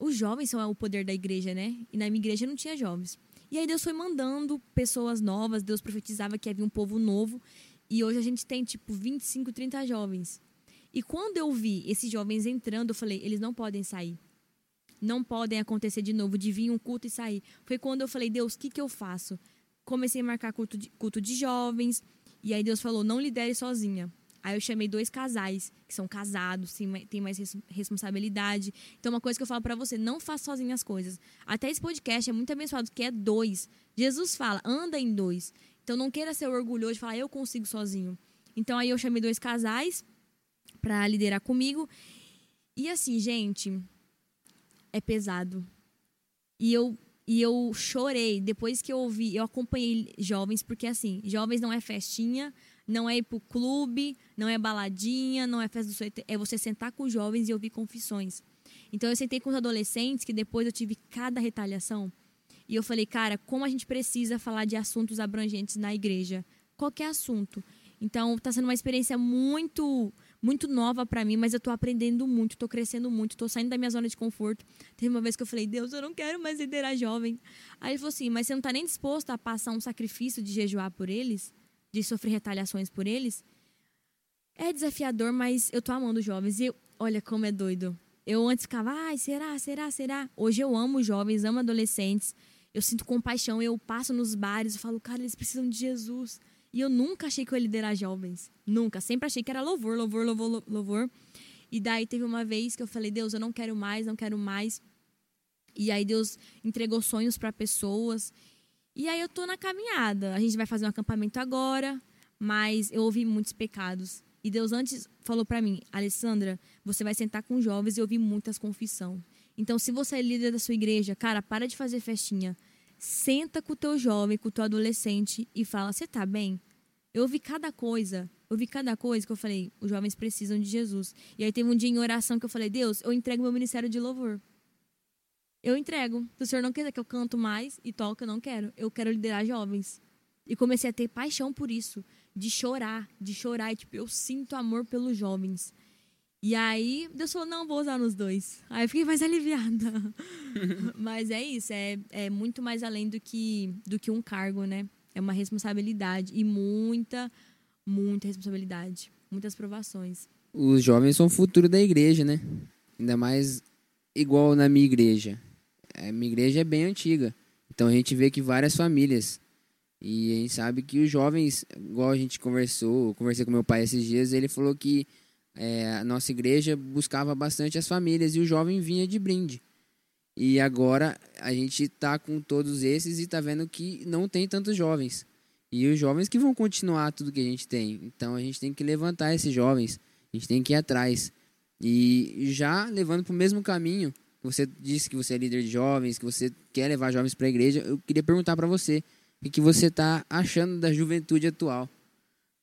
os jovens são o poder da igreja, né? E na minha igreja não tinha jovens. E aí Deus foi mandando pessoas novas, Deus profetizava que havia um povo novo. E hoje a gente tem, tipo, 25, 30 jovens. E quando eu vi esses jovens entrando, eu falei, eles não podem sair. Não podem acontecer de novo, de vir um culto e sair. Foi quando eu falei, Deus, o que, que eu faço? Comecei a marcar culto de, culto de jovens. E aí Deus falou, não lidere sozinha. Aí eu chamei dois casais, que são casados, têm mai- têm mais res- responsabilidade. Então, uma coisa que eu falo pra você, não faça sozinha as coisas. Até esse podcast é muito abençoado, que é dois. Jesus fala, anda em dois. Então, não queira ser orgulhoso de falar, eu consigo sozinho. Então, aí eu chamei dois casais pra liderar comigo. E assim, gente, é pesado. E eu, e eu chorei depois que eu ouvi, eu acompanhei jovens, porque assim, jovens não é festinha, não é ir pro clube, não é baladinha, não é festa do sorteio, é você sentar com os jovens e ouvir confissões. Então eu sentei com os adolescentes, que depois eu tive cada retaliação. E eu falei, cara, como a gente precisa falar de assuntos abrangentes na igreja? Qualquer assunto. Então tá sendo uma experiência muito muito nova para mim, mas eu tô aprendendo muito, tô crescendo muito, tô saindo da minha zona de conforto. Teve uma vez que eu falei, Deus, eu não quero mais liderar jovem. Aí ele falou assim, mas você não tá nem disposto a passar um sacrifício de jejuar por eles? De sofrer retaliações por eles? É desafiador, mas eu tô amando os jovens. E eu, olha como é doido. Eu antes ficava, ai, será, será, será? Hoje eu amo jovens, amo adolescentes. Eu sinto compaixão, eu passo nos bares, eu falo, cara, eles precisam de Jesus. E eu nunca achei que eu ia liderar jovens. Nunca. Sempre achei que era louvor, louvor, louvor, lou- louvor. E daí teve uma vez que eu falei, Deus, eu não quero mais, não quero mais. E aí Deus entregou sonhos para pessoas. E aí eu tô na caminhada. A gente vai fazer um acampamento agora, mas eu ouvi muitos pecados. E Deus antes falou para mim, Alessandra, você vai sentar com jovens e ouvir muitas confissão. Então, se você é líder da sua igreja, cara, para de fazer festinha. Senta com o teu jovem, com o teu adolescente e fala: "Você tá bem?" Eu ouvi cada coisa, eu ouvi cada coisa que eu falei, os jovens precisam de Jesus. E aí teve um dia em oração que eu falei, Deus, eu entrego meu ministério de louvor. Eu entrego. Se o Senhor não quiser que eu canto mais e toque, eu não quero. Eu quero liderar jovens. E comecei a ter paixão por isso. De chorar, de chorar. E, tipo, eu sinto amor pelos jovens. E aí, Deus falou, não, vou usar nos dois. Aí eu fiquei mais aliviada. Mas é isso, é, é muito mais além do que, do que um cargo, né? É uma responsabilidade. E muita, muita responsabilidade. Muitas provações. Os jovens são o futuro da igreja, né? Ainda mais igual na minha igreja. A minha igreja é bem antiga. Então a gente vê que várias famílias. E a gente sabe que os jovens, igual a gente conversou, eu conversei com meu pai esses dias, ele falou que é, a nossa igreja buscava bastante as famílias e o jovem vinha de brinde. E agora a gente tá com todos esses e tá vendo que não tem tantos jovens. E os jovens que vão continuar tudo que a gente tem. Então a gente tem que levantar esses jovens. A gente tem que ir atrás. E já levando para o mesmo caminho, você disse que você é líder de jovens, que você quer levar jovens para a igreja, eu queria perguntar para você o que, você está achando da juventude atual.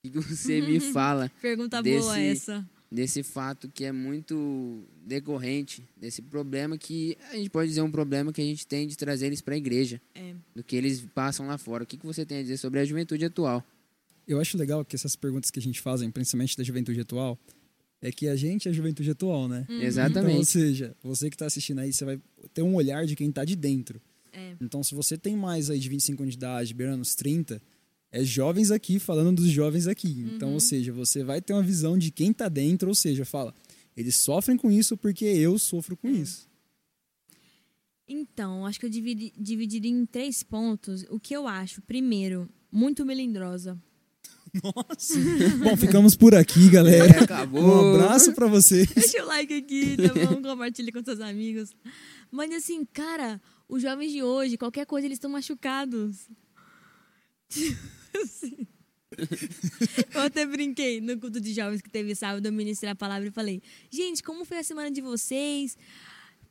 O que, você me fala Pergunta Desse- boa essa. desse fato que é muito decorrente, desse problema que a gente pode dizer um problema que a gente tem de trazer eles para a igreja, É. do que eles passam lá fora. O que, que você tem a dizer sobre a juventude atual? Eu acho legal que essas perguntas que a gente fazem, principalmente da juventude atual, é que a gente é a juventude atual, né? Então, ou Exatamente. seja, você que está assistindo aí, você vai ter um olhar de quem está de dentro. É. Então, se você tem mais aí de 25 anos de idade, beirando os 30, é jovens aqui falando dos jovens aqui. Então, ou seja, você vai ter uma visão de quem está dentro, ou seja, fala, eles sofrem com isso porque eu sofro com isso. Então, acho que eu dividi, dividiria em três pontos. O que eu acho? Primeiro, muito melindrosa. Nossa. Bom, ficamos por aqui, galera. É, acabou. Um abraço para vocês. Deixa o like aqui, tá bom? Compartilha com seus amigos. Mas assim, cara, os jovens de hoje, qualquer coisa, eles estão machucados. Assim. Eu até brinquei no culto de jovens que teve sábado, eu ministrei a palavra e falei: Gente, como foi a semana de vocês?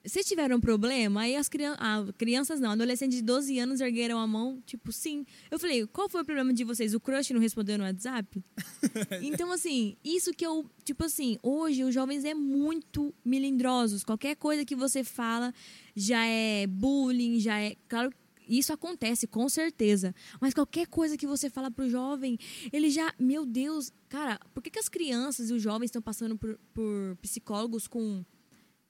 Vocês tiveram problema? Aí as crianças, ah, crianças não, adolescentes de 12 anos ergueram a mão, tipo, sim. Eu falei, qual foi o problema de vocês? O crush não respondeu no WhatsApp? então, assim, isso que eu, tipo assim, hoje os jovens é muito melindrosos. Qualquer coisa que você fala já é bullying, já é. Claro isso acontece, com certeza. Mas qualquer coisa que você fala pro jovem, ele já. Meu Deus, cara, por que, que as crianças e os jovens estão passando por, por psicólogos com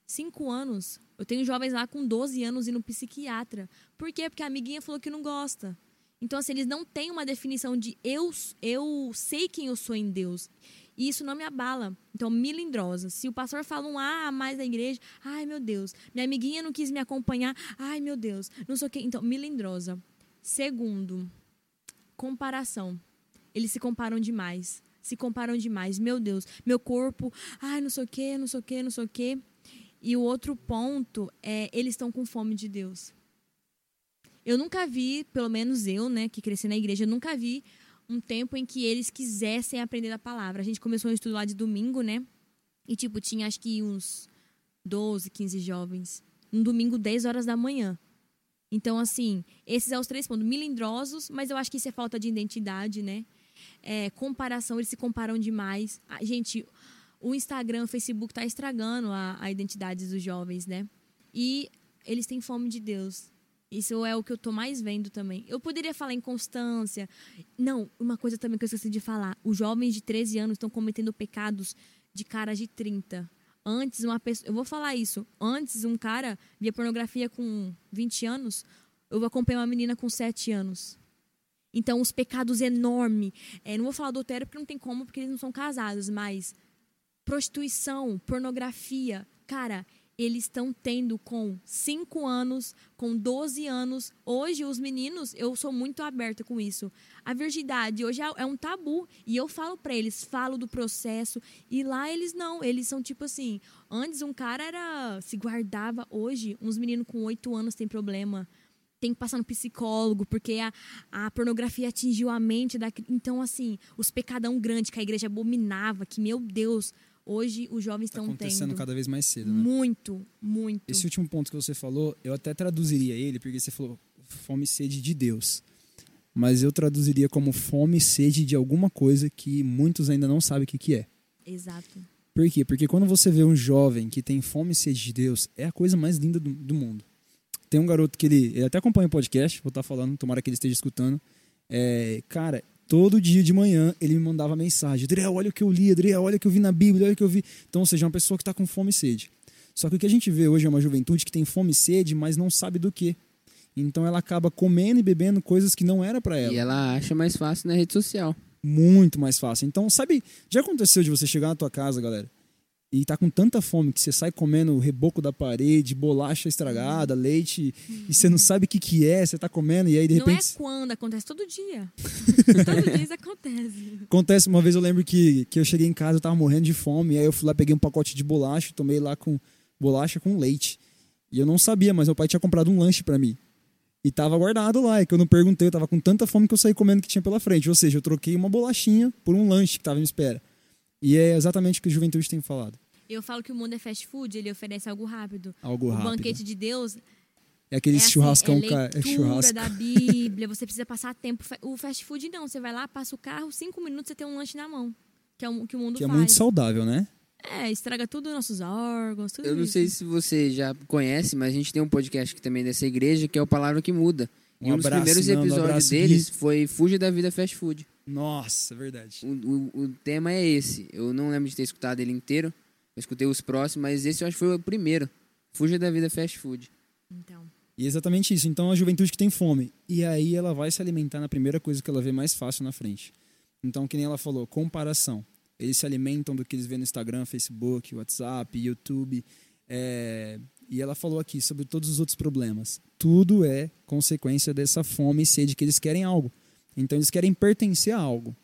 5 anos? Eu tenho jovens lá com 12 anos indo psiquiatra. Por quê? Porque a amiguinha falou que não gosta. Então, assim, eles não têm uma definição de eu, eu sei quem eu sou em Deus. E isso não me abala. Então, milindrosa. Se o pastor fala um A a mais da igreja, ai meu Deus. Minha amiguinha não quis me acompanhar, ai meu Deus. Não sei o quê. Então, milindrosa. Segundo, comparação. Eles se comparam demais. Se comparam demais. Meu Deus, meu corpo, ai não sei o quê, não sei o quê, não sei o quê. E o outro ponto é, eles estão com fome de Deus. Eu nunca vi, pelo menos eu, né, que cresci na igreja, nunca vi um tempo em que eles quisessem aprender a palavra. A gente começou um estudo lá de domingo, né? E, tipo, tinha acho que uns 12, 15 jovens. Um domingo, 10 horas da manhã. Então, assim, esses são os três pontos. Milindrosos, mas eu acho que isso é falta de identidade, né? É, comparação, eles se comparam demais. A, gente, o Instagram, o Facebook tá estragando a, a identidade dos jovens, né? E eles têm fome de Deus. Isso é o que eu tô mais vendo também. Eu poderia falar em constância. Não, uma coisa também que eu esqueci de falar. Os jovens de 13 anos estão cometendo pecados de caras de 30. Antes, uma pessoa. Eu vou falar isso. Antes, um cara via pornografia com 20 anos. Eu acompanhei uma menina com 7 anos. Então, os pecados enormes. É, não vou falar adultério porque não tem como, porque eles não são casados, mas prostituição, pornografia. Cara, eles estão tendo com 5 anos, com 12 anos. Hoje, os meninos, eu sou muito aberta com isso. A virgindade hoje é, é um tabu. E eu falo para eles, falo do processo. E lá eles não. Eles são tipo assim. Antes um cara era. se guardava. Hoje, uns meninos com 8 anos têm problema. Tem que passar no psicólogo, porque a, a pornografia atingiu a mente da. Então, assim, os pecadão grande que a igreja abominava, que, meu Deus hoje os jovens estão tá acontecendo tendo. cada vez mais cedo, né? Muito, muito. Esse último ponto que você falou, eu até traduziria ele, porque você falou fome e sede de Deus. Mas eu traduziria como fome e sede de alguma coisa que muitos ainda não sabem o que, que é. Exato. Por quê? Porque quando você vê um jovem que tem fome e sede de Deus, é a coisa mais linda do, do mundo. Tem um garoto que ele, ele até acompanha o podcast, vou estar falando, tomara que ele esteja escutando. É, cara, Todo dia de manhã ele me mandava mensagem: Adriel, olha o que eu li, Adriel, olha o que eu vi na Bíblia, olha o que eu vi. Então, ou seja, é uma pessoa que está com fome e sede. Só que o que a gente vê hoje é uma juventude que tem fome e sede, mas não sabe do que. Então ela acaba comendo e bebendo coisas que não era para ela. E ela acha mais fácil na rede social. Muito mais fácil. Então, sabe, já aconteceu de você chegar na tua casa, galera, e tá com tanta fome que você sai comendo o reboco da parede, bolacha estragada, leite, uhum. e você não sabe o que, que é, você tá comendo, e aí de repente. Não é quando, acontece todo dia. todo dia isso acontece. Acontece, uma vez eu lembro que, que eu cheguei em casa, eu tava morrendo de fome, e aí eu fui lá, peguei um pacote de bolacha, tomei lá com bolacha com leite. E eu não sabia, mas meu pai tinha comprado um lanche para mim. E tava guardado lá, é que eu não perguntei, eu tava com tanta fome que eu saí comendo o que tinha pela frente. Ou seja, eu troquei uma bolachinha por um lanche que tava me espera. E é exatamente o que a juventude tem falado. Eu falo que o mundo é fast food, ele oferece algo rápido. Algo rápido. O banquete de Deus é aquele é assim, churrascão, é. É churrasco. da Bíblia, você precisa passar tempo. O fast food não, você vai lá, passa o carro, cinco minutos você tem um lanche na mão. Que é o que o mundo que é faz. muito saudável, né? É, estraga tudo os nossos órgãos, tudo Eu não isso. sei se você já conhece, mas a gente tem um podcast que também é dessa igreja, que é o Palavra que Muda. Um e um dos abraço, primeiros Nando, episódios abraço, deles Gui. foi Fuja da Vida Fast Food. Nossa, é verdade. O, o, o tema é esse. Eu não lembro de ter escutado ele inteiro. Eu escutei os próximos, mas esse eu acho que foi o primeiro. Fuja da Vida Fast Food. Então, E é exatamente isso. Então a juventude que tem fome. E aí ela vai se alimentar na primeira coisa que ela vê mais fácil na frente. Então, que nem ela falou, comparação. Eles se alimentam do que eles vêem no Instagram, Facebook, WhatsApp, YouTube. É, E ela falou aqui sobre todos os outros problemas. Tudo é consequência dessa fome e sede que eles querem algo. Então eles querem pertencer a algo.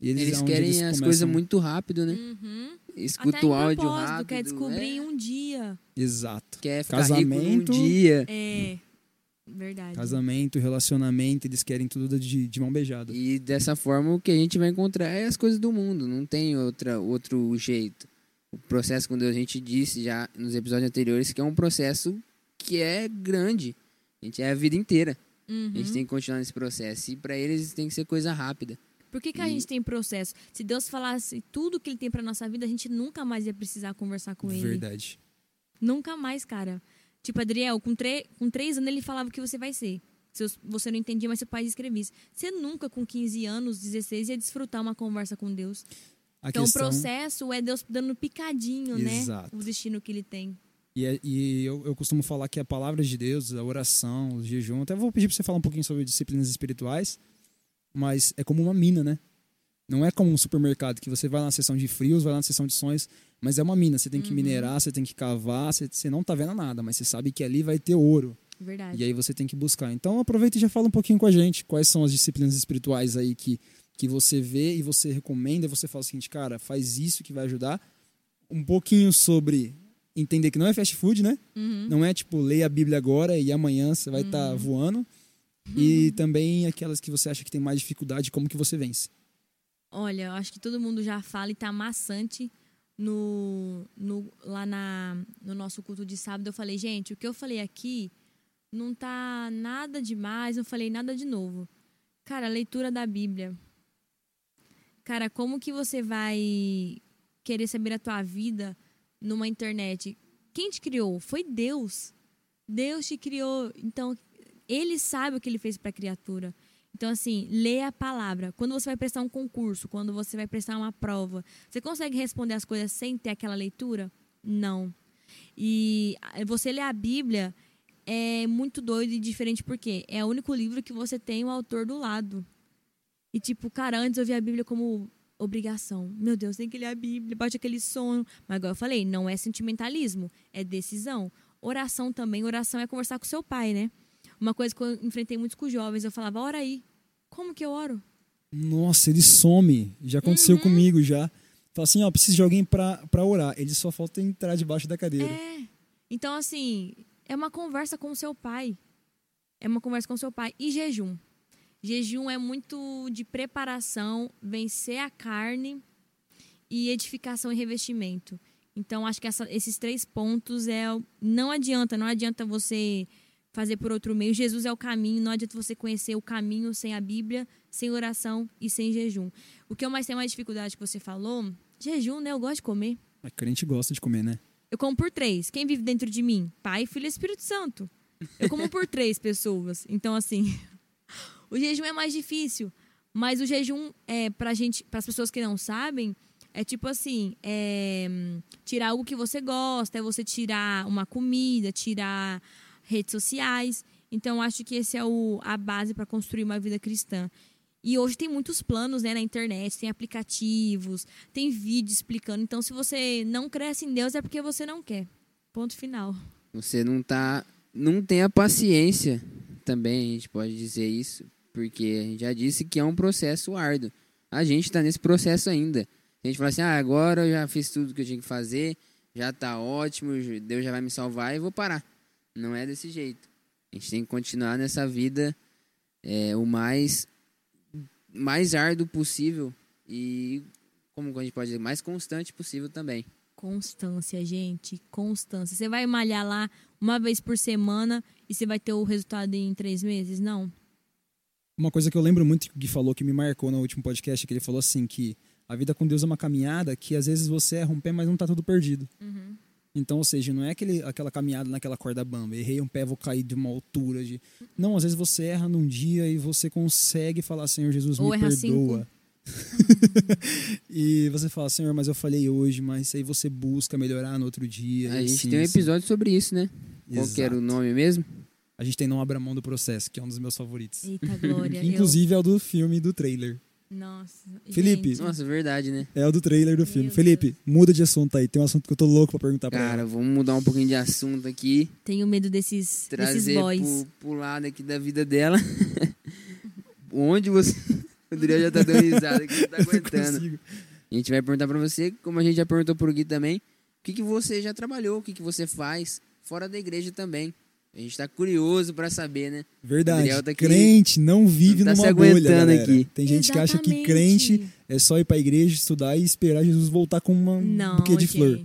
E Eles, é querem eles as começam- coisas muito rápido, né? uhum. Escuta Até o áudio rápido. quer descobrir é, em um dia. Exato. Quer ficar rico Casamento. num dia. É. Verdade. Casamento, relacionamento, eles querem tudo de, de mão beijada. E dessa forma o que a gente vai encontrar é as coisas do mundo, não tem outra, outro jeito. O processo Deus, a gente disse já nos episódios anteriores que é um processo que é grande. A gente é a vida inteira. Uhum. A gente tem que continuar nesse processo. E para eles tem que ser coisa rápida. Por que, que a E- gente tem processo? Se Deus falasse tudo que ele tem pra nossa vida, a gente nunca mais ia precisar conversar com ele. Verdade. Nunca mais, cara. Tipo, Adriel, com, com três anos ele falava o que você vai ser. Se você não entendia, mas seu pai escrevia. Você nunca, com 15 anos, 16, ia desfrutar uma conversa com Deus. A então, questão... o processo é Deus dando picadinho, Exato. né? O destino que ele tem. E, é- e eu, eu costumo falar que a palavra de Deus, a oração, o jejum, até vou pedir para você falar um pouquinho sobre disciplinas espirituais, mas é como uma mina, né? Não é como um supermercado que você vai na seção de frios, vai lá na seção de sonhos, mas é uma mina. Você tem que minerar, você tem que cavar, você, você não tá vendo nada, mas você sabe que ali vai ter ouro. Verdade. E aí você tem que buscar. Então aproveita e já fala um pouquinho com a gente. Quais são as disciplinas espirituais aí que, que você vê e você recomenda? E você fala o seguinte, cara, faz isso que vai ajudar. Um pouquinho sobre entender que não é fast food, né? Uhum. Não é tipo, leia a Bíblia agora e amanhã você vai estar voando. E também aquelas que você acha que tem mais dificuldade, como que você vence. Olha, eu acho que todo mundo já fala e tá maçante no, no, lá na, no nosso culto de sábado. Eu falei, gente, o que eu falei aqui não tá nada demais, não falei nada de novo. Cara, leitura da Bíblia. Cara, como que você vai querer saber a tua vida numa internet? Quem te criou? Foi Deus. Deus te criou. Então, ele sabe o que ele fez para a criatura. Então, assim, lê a palavra. Quando você vai prestar um concurso, quando você vai prestar uma prova, você consegue responder as coisas sem ter aquela leitura? Não. E você ler a Bíblia é muito doido e diferente porque é o único livro que você tem o autor do lado. E tipo, cara, antes eu via a Bíblia como obrigação. Meu Deus, tem que ler a Bíblia, bate aquele sono. Mas agora eu falei, não é sentimentalismo, é decisão. Oração também, oração é conversar com seu pai, né? Uma coisa que eu enfrentei muito com os jovens, eu falava, ora aí. Como que eu oro? Nossa, ele some. Já aconteceu comigo já. Fala assim, ó, preciso de alguém pra orar. Ele só falta entrar debaixo da cadeira. É. Então, assim, é uma conversa com o seu pai. É uma conversa com o seu pai. E jejum. Jejum é muito de preparação, vencer a carne e edificação e revestimento. Então, acho que essa- esses três pontos é. Não adianta, não adianta você fazer por outro meio. Jesus é o caminho, não adianta você conhecer o caminho sem a Bíblia, sem oração e sem jejum. O que eu mais tenho mais dificuldade que você falou, jejum, né? Eu gosto de comer. A crente gosta de comer, né? Eu como por três. Quem vive dentro de mim? Pai, Filho e Espírito Santo. Eu como por três pessoas. Então, assim, o jejum é mais difícil. Mas o jejum, é, pra gente, para as pessoas que não sabem, é tipo assim: é, tirar algo que você gosta, é você tirar uma comida, tirar redes sociais. Então, acho que esse é o, a base para construir uma vida cristã. E hoje tem muitos planos né, na internet, tem aplicativos, tem vídeo explicando. Então, se você não cresce em Deus, é porque você não quer. Ponto final. Você não tá. Não tem a paciência também, a gente pode dizer isso, porque a gente já disse que é um processo árduo. A gente está nesse processo ainda. A gente fala assim, ah, agora eu já fiz tudo que eu tinha que fazer, já tá ótimo, Deus já vai me salvar e vou parar. Não é desse jeito. A gente tem que continuar nessa vida é, o mais, mais árduo possível e, como a gente pode dizer, mais constante possível também. Constância, gente. Constância. Você vai malhar lá uma vez por semana e você vai ter o resultado em três meses? Não. Uma coisa que eu lembro muito que o Gui falou, que me marcou no último podcast, é que ele falou assim, que a vida com Deus é uma caminhada que às vezes você erra um pé, mas não tá tudo perdido. Então, ou seja, não é aquele, aquela caminhada naquela corda bamba. Errei um pé, vou cair de uma altura. De... Não, às vezes você erra num dia e você consegue falar, Senhor Jesus, Ou me perdoa. e você fala, Senhor, mas eu falhei hoje, mas aí você busca melhorar no outro dia. A gente assim, tem um assim. episódio sobre isso, né? Qual que era o Exato. nome mesmo? A gente tem Não Abra Mão do Processo, que é um dos meus favoritos. Eita, glória. Inclusive é o do filme e do trailer. Nossa. Felipe. gente, Nossa, verdade, né? É o do trailer do filme. Meu Felipe, muda de assunto aí. Tem um assunto que eu tô louco pra perguntar pra Cara, ela. vamos mudar um pouquinho de assunto aqui. Tenho medo desses, desses Trazer boys. pro, pro lado aqui da vida dela. Onde você. O Adriel já tá dando risada aqui, não tá não aguentando. A gente vai perguntar pra você, como a gente já perguntou pro Gui também, o que, que você já trabalhou, o que, que você faz, fora da igreja também. A gente tá curioso pra saber, né? Verdade. Tá aqui- crente não vive não tá numa se bolha, galera. aqui. Tem gente que acha que Exatamente. crente é só ir pra igreja, estudar e esperar Jesus voltar com uma, um Não, buquê de gente. flor.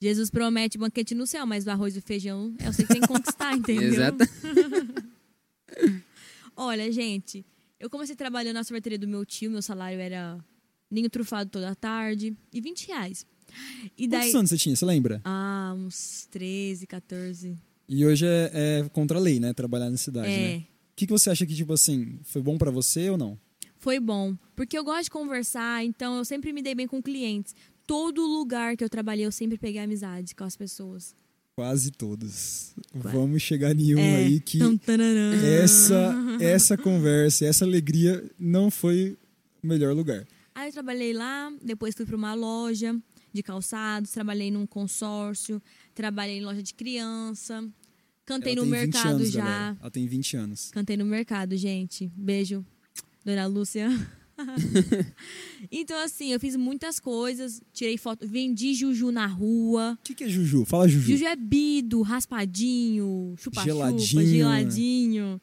Jesus promete banquete no céu, mas o arroz e o feijão é você que tem que conquistar, entendeu? Exata. Olha, gente, eu comecei trabalhando na sorveteria do meu tio, meu salário era ninho trufado toda tarde e 20 reais. E daí. Quantos anos você tinha, você lembra? Ah, uns 13, 14. E hoje é, é contra a lei, né? Trabalhar na cidade, é. né? O que, que você acha que, tipo assim, foi bom pra você ou não? Foi bom, porque eu gosto de conversar, então eu sempre me dei bem com clientes. Todo lugar que eu trabalhei, eu sempre peguei amizade com as pessoas. Quase todos. Vamos chegar em um É. aí que Tum, essa, essa conversa, essa alegria não foi o melhor lugar. Aí eu trabalhei lá, depois fui para uma loja de calçados, trabalhei num consórcio, trabalhei em loja de criança, cantei Ela no tem 20 mercado anos, já. galera. Ela tem 20 anos. Cantei no mercado, gente. Beijo, dona Lúcia. então, assim, eu fiz muitas coisas. Tirei foto, vendi juju na rua. O que, que é Juju? Fala Juju. Juju é bido, raspadinho, chupa-chupa, Geladinho. geladinho.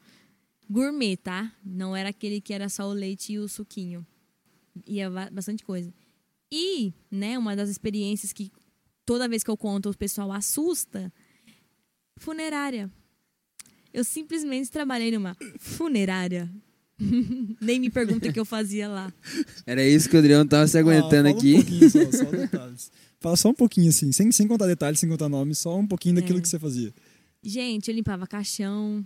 Gourmet, tá? Não era aquele que era só o leite e o suquinho. Ia ba- bastante coisa. E, né, uma das experiências que toda vez que eu conto o pessoal assusta, funerária. Eu simplesmente trabalhei numa funerária. Nem me pergunta o que eu fazia lá. Era isso que o Adriano tava se aguentando Ah, aqui. Um só, só detalhes. Fala só um pouquinho assim, sem, sem contar detalhes, sem contar nomes, só um pouquinho daquilo É. que você fazia. Gente, eu limpava caixão.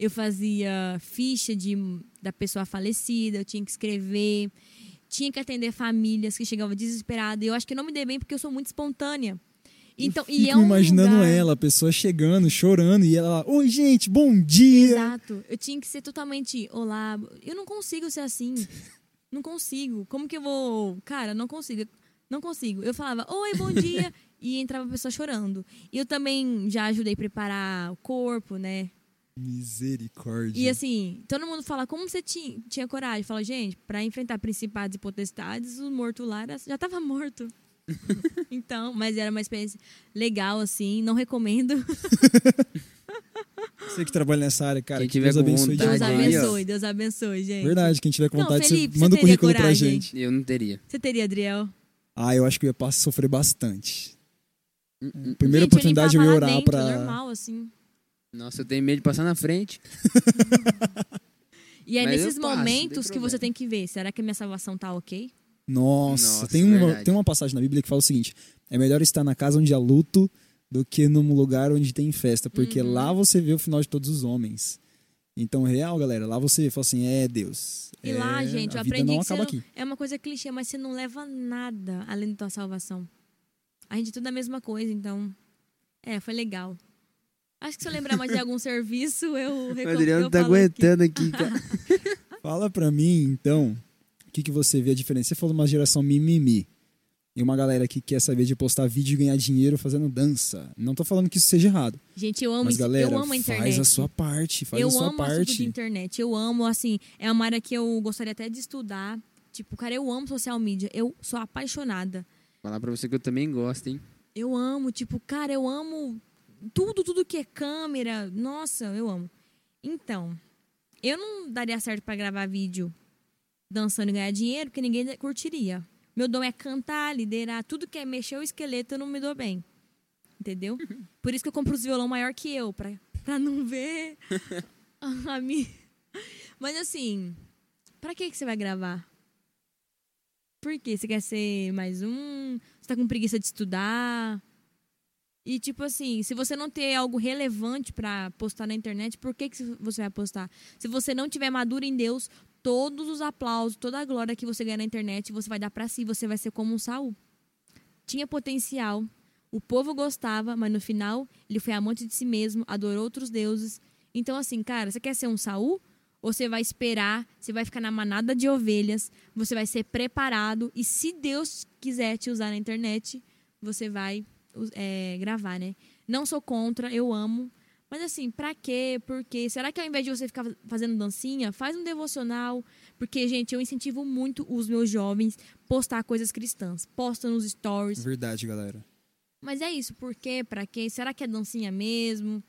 Eu fazia ficha de, da pessoa falecida, eu tinha que escrever. Tinha que atender famílias que chegavam desesperadas. Eu acho que eu não me dei bem porque eu sou muito espontânea. Então, eu e é um imaginando lugar... ela, a pessoa chegando, chorando, e ela oi gente, bom dia. Exato. Eu tinha que ser totalmente olá. Eu não consigo ser assim. Não consigo. Como que eu vou. Cara, não consigo. Não consigo. Eu falava, oi, bom dia. e entrava a pessoa chorando. E eu também já ajudei a preparar o corpo, né? Misericórdia. E assim, todo mundo fala, como você tinha, tinha coragem? Fala, gente, pra enfrentar principados e potestades, o morto lá era- já tava morto. então, mas era uma experiência legal, assim, não recomendo. Você que trabalha nessa área, cara, Quem que tiver Deus abençoe vontade Deus abençoe, Deus abençoe, gente. Verdade, quem tiver com Não, vontade, Felipe, você manda o teria currículo pra coragem? gente. Eu não teria. Você teria, Adriel? Ah, eu acho que eu ia passar, sofrer bastante. Hum, hum. Primeira Gente, oportunidade eu ia orar dentro, pra. normal, assim. Nossa, eu tenho medo de passar na frente. E é Mas eu nesses passo, momentos que você tem que ver, será que a minha salvação tá ok? Nossa, Nossa, tem, uma, verdade. tem uma passagem na Bíblia que fala o seguinte: é melhor estar na casa onde há luto do que num lugar onde tem festa, porque Uhum. lá você vê o final de todos os homens. Então, real, galera, lá você fala assim: é Deus. E é, lá, gente, eu aprendi não que acaba não- aqui. é uma coisa clichê, mas você não leva nada além da tua salvação. A gente é tudo a mesma coisa, então. É, foi legal. Acho que se eu lembrar mais de algum serviço, eu O recom- Adriano eu tá aguentando aqui, cara. Fala pra mim, então, o que, que você vê a diferença? Você falou de uma geração mimimi. E uma galera que quer saber de postar vídeo e ganhar dinheiro fazendo dança. Não tô falando que isso seja errado. Gente, eu amo Mas, isso. galera, eu amo a internet. faz a sua parte. Faz eu a sua amo assunto de parte. internet. Eu amo, assim, é uma área que eu gostaria até de estudar. Tipo, cara, eu amo social media. Eu sou apaixonada. Falar pra você que eu também gosto, hein? Eu amo, tipo, cara, eu amo tudo, tudo que é câmera. Nossa, eu amo. Então, eu não daria certo pra gravar vídeo dançando e ganhar dinheiro, porque ninguém curtiria. Meu dom é cantar, liderar, tudo que é mexer o esqueleto, eu não me dou bem. Entendeu? Por isso que eu compro os violão maior que eu, pra, pra não ver a mim. Mas assim, pra que, que você vai gravar? Por quê? Você quer ser mais um? Você tá com preguiça de estudar? E, tipo assim, se você não ter algo relevante pra postar na internet, por que, que você vai postar? Se você não tiver maduro em Deus, todos os aplausos, toda a glória que você ganha na internet, você vai dar pra si, você vai ser como um Saul. Tinha potencial, o povo gostava, mas no final ele foi amante de si mesmo, adorou outros deuses. Então, assim, cara, você quer ser um Saul? Ou você vai esperar, você vai ficar na manada de ovelhas, você vai ser preparado, e se Deus quiser te usar na internet, você vai é, gravar, né? Não sou contra, eu amo. Mas assim, pra quê? Por quê? Será que ao invés de você ficar fazendo dancinha, faz um devocional? Porque, gente, eu incentivo muito os meus jovens postar coisas cristãs. Posta nos stories. Verdade, galera. Mas é isso, por quê? Pra quê? Será que é dancinha mesmo?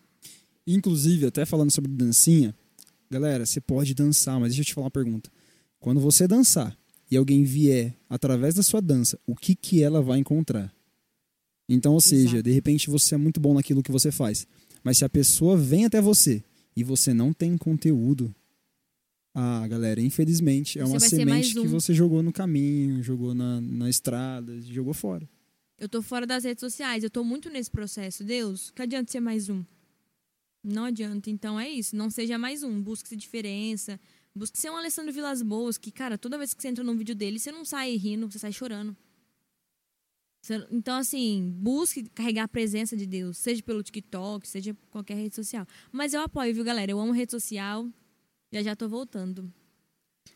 Inclusive, até falando sobre dancinha, galera, você pode dançar, mas deixa eu te falar uma pergunta. Quando você dançar e alguém vier através da sua dança, o que que ela vai encontrar? Então, ou seja, Exato. de repente você é muito bom naquilo que você faz, mas se a pessoa vem até você e você não tem conteúdo, ah, galera, infelizmente é Você uma semente que um. você jogou no caminho, jogou na, na estrada, jogou fora. Eu tô fora das redes sociais, eu tô muito nesse processo. Deus, que adianta ser mais um? Não adianta. Então é isso. Não seja mais um. Busque-se diferença. Busque ser um Alessandro Vilas Boas, que, cara, toda vez que você entra num vídeo dele, você não sai rindo, você sai chorando. Então, assim, busque carregar a presença de Deus, seja pelo TikTok, seja qualquer rede social. Mas eu apoio, viu, galera? Eu amo rede social. Já já tô voltando.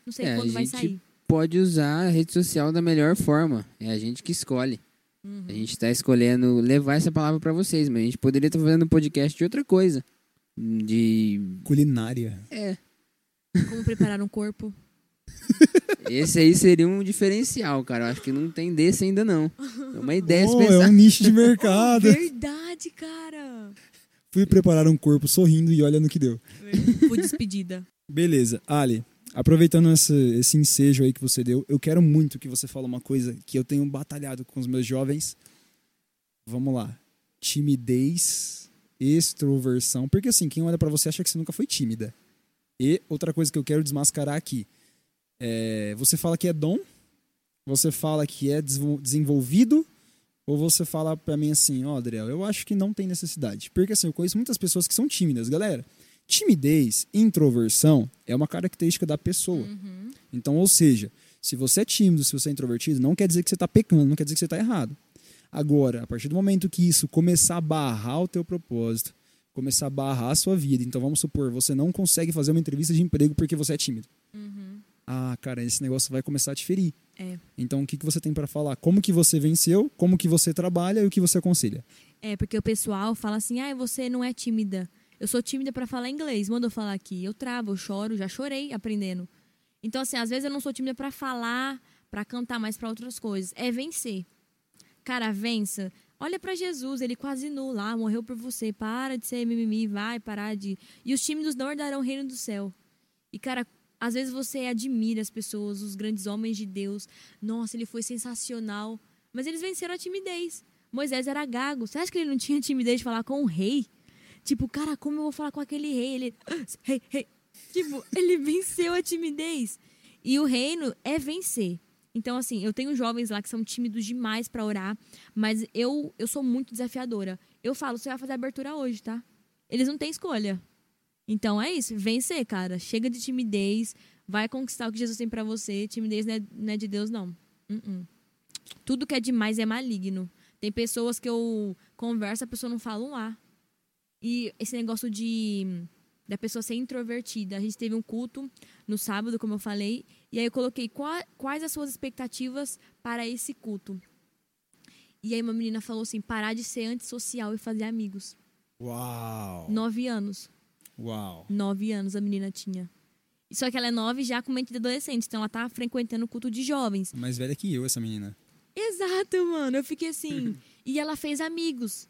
Não sei É, quando a vai gente sair. Pode usar a rede social da melhor forma. É a gente que escolhe. Uhum. A gente está escolhendo levar essa palavra para vocês, mas a gente poderia estar fazendo um podcast de outra coisa. De. Culinária. É. Como preparar um corpo. Esse aí seria um diferencial, cara. Eu acho que não tem desse ainda não. É uma ideia Oh, é um nicho de mercado. Verdade, cara. Fui preparar um corpo sorrindo e olha no que deu. Fui despedida. Beleza, Ali, aproveitando esse, esse ensejo aí que você deu, eu quero muito que você fale uma coisa que eu tenho batalhado com os meus jovens. Vamos lá. Timidez, extroversão. Porque assim, quem olha pra você acha que você nunca foi tímida. E outra coisa que eu quero desmascarar aqui. É, você fala que é dom? Você fala que é desenvol- desenvolvido? Ou você fala pra mim assim, ó, Adriel, eu acho que não tem necessidade. Porque assim, eu conheço muitas pessoas que são tímidas, galera. Timidez, introversão é uma característica da pessoa. Então, ou seja, se você é tímido, se você é introvertido, não quer dizer que você está pecando, não quer dizer que você está errado. Agora, a partir do momento que isso começar a barrar o teu propósito, começar a barrar a sua vida, então vamos supor, você não consegue fazer uma entrevista de emprego porque você é tímido. Ah, cara, esse negócio vai começar a te ferir. É. Então, o que, que você tem para falar? Como que você venceu, como que você trabalha e o que você aconselha? É, porque o pessoal fala assim, ah, você não é tímida. Eu sou tímida pra falar inglês, manda eu falar aqui. Eu travo, eu choro, já chorei aprendendo. Então, assim, às vezes eu não sou tímida pra falar, pra cantar, mas pra outras coisas. É vencer. Cara, vença. Olha pra Jesus, ele quase nu lá, morreu por você. Para de ser mimimi, vai parar de. E os tímidos não herdarão o reino do céu. E, cara, às vezes você admira as pessoas, os grandes homens de Deus. Nossa, ele foi sensacional. Mas eles venceram a timidez. Moisés era gago. Você acha que ele não tinha timidez de falar com o rei? Tipo, cara, como eu vou falar com aquele rei? Ele. Rei, rei. Tipo, ele venceu a timidez. E o reino é vencer. Então, assim, eu tenho jovens lá que são tímidos demais pra orar, mas eu, eu sou muito desafiadora. Eu falo, você vai fazer abertura hoje, tá? Eles não têm escolha. Então é isso, vencer, cara. Chega de timidez, vai conquistar o que Jesus tem pra você. Timidez não é, não é de Deus, não. Uh-uh. Tudo que é demais é maligno. Tem pessoas que eu converso, a pessoa não fala um A. E esse negócio de da pessoa ser introvertida. A gente teve um culto no sábado, como eu falei, e aí eu coloquei qua- quais as suas expectativas para esse culto. E aí uma menina falou assim, parar de ser antissocial e fazer amigos. Uau! Nove anos. Uau! Nove anos a menina tinha. Só que ela é nove já com mente de adolescente, então ela tá frequentando o culto de jovens. Mais velha que eu, essa menina. Exato, mano. Eu fiquei assim. e ela fez amigos.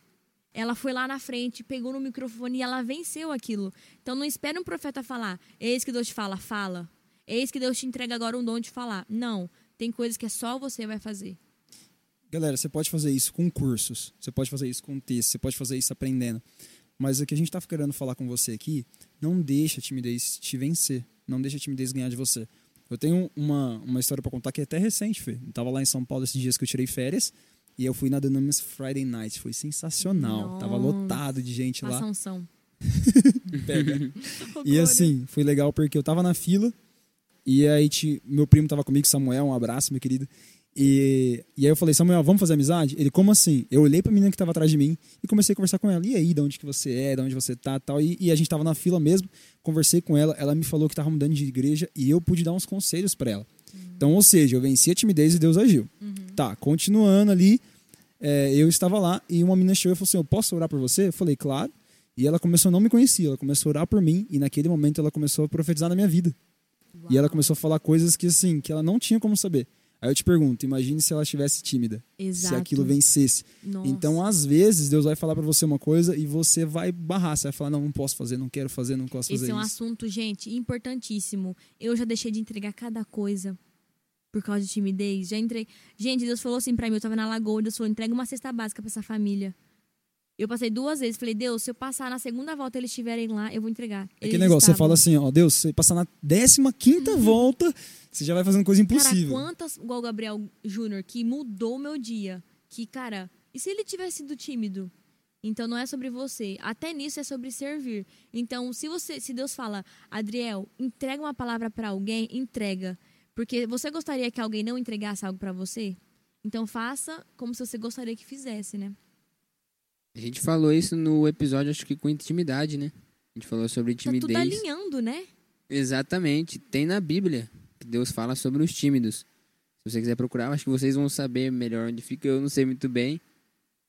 Ela foi lá na frente, pegou no microfone e ela venceu aquilo. Então não espere um profeta falar. Eis que Deus te fala, fala. Eis que Deus te entrega agora um dom de falar. Não. Tem coisas que é só você vai fazer. Galera, você pode fazer isso com cursos, você pode fazer isso com texto, você pode fazer isso aprendendo. Mas o que a gente está querendo falar com você aqui, não deixa a timidez te vencer. Não deixa a timidez ganhar de você. Eu tenho uma, uma história para contar que é até recente, Fê. Eu tava lá em São Paulo esses dias que eu tirei férias e eu fui na Dunamis Friday Night. Foi sensacional. Tava Nossa. lotado de gente lá. Faça unção. Pega. E assim, foi legal porque eu tava na fila e aí meu primo tava comigo, Samuel, um abraço, meu querido. E, e aí eu falei, Samuel, vamos fazer amizade? Ele, como assim? Eu olhei pra menina que tava atrás de mim e comecei a conversar com ela. E aí, de onde que você é, de onde você tá tal. E, e a gente tava na fila mesmo, conversei com ela, ela me falou que tava mudando de igreja e eu pude dar uns conselhos pra ela. Então, ou seja, eu venci a timidez e Deus agiu. Tá, continuando ali, é, eu estava lá e uma menina chegou e falou assim: Eu posso orar por você? Eu falei, claro. E ela começou a não me conhecer, ela começou a orar por mim e naquele momento ela começou a profetizar na minha vida. E ela começou a falar coisas que assim, que ela não tinha como saber. Aí eu te pergunto, imagine se ela estivesse tímida, Exato. se aquilo vencesse. Nossa. Então, às vezes, Deus vai falar pra você uma coisa e você vai barrar, você vai falar, não, não posso fazer, não quero fazer, não posso Esse fazer é um isso. assunto, gente, importantíssimo. Eu já deixei de entregar cada coisa por causa de timidez. Já entrei. Gente, Deus falou assim pra mim, eu tava na lagoa, Deus falou, entrega uma cesta básica pra essa família. Eu passei duas vezes, falei, Deus, se eu passar na segunda volta e eles estiverem lá, eu vou entregar. É Eles aquele negócio, você estavam. fala assim, ó, Deus, você passar na 15 quinta volta, você já vai fazendo coisa Cara, impossível. quantas, igual o Gabriel Júnior, que mudou o meu dia. Que, cara, e se ele tivesse sido tímido? Então não é sobre você. Até nisso é sobre servir. Então, se você, se Deus fala, Adriel, entrega uma palavra pra alguém, entrega. Porque você gostaria que alguém não entregasse algo pra você? Então faça como se você gostaria que fizesse, né? A gente falou isso no episódio, acho que com intimidade, né? A gente falou sobre Tá tudo timidez. alinhando, né? Exatamente. Tem na Bíblia que Deus fala sobre os tímidos. Se você quiser procurar, acho que vocês vão saber melhor onde fica. Eu não sei muito bem.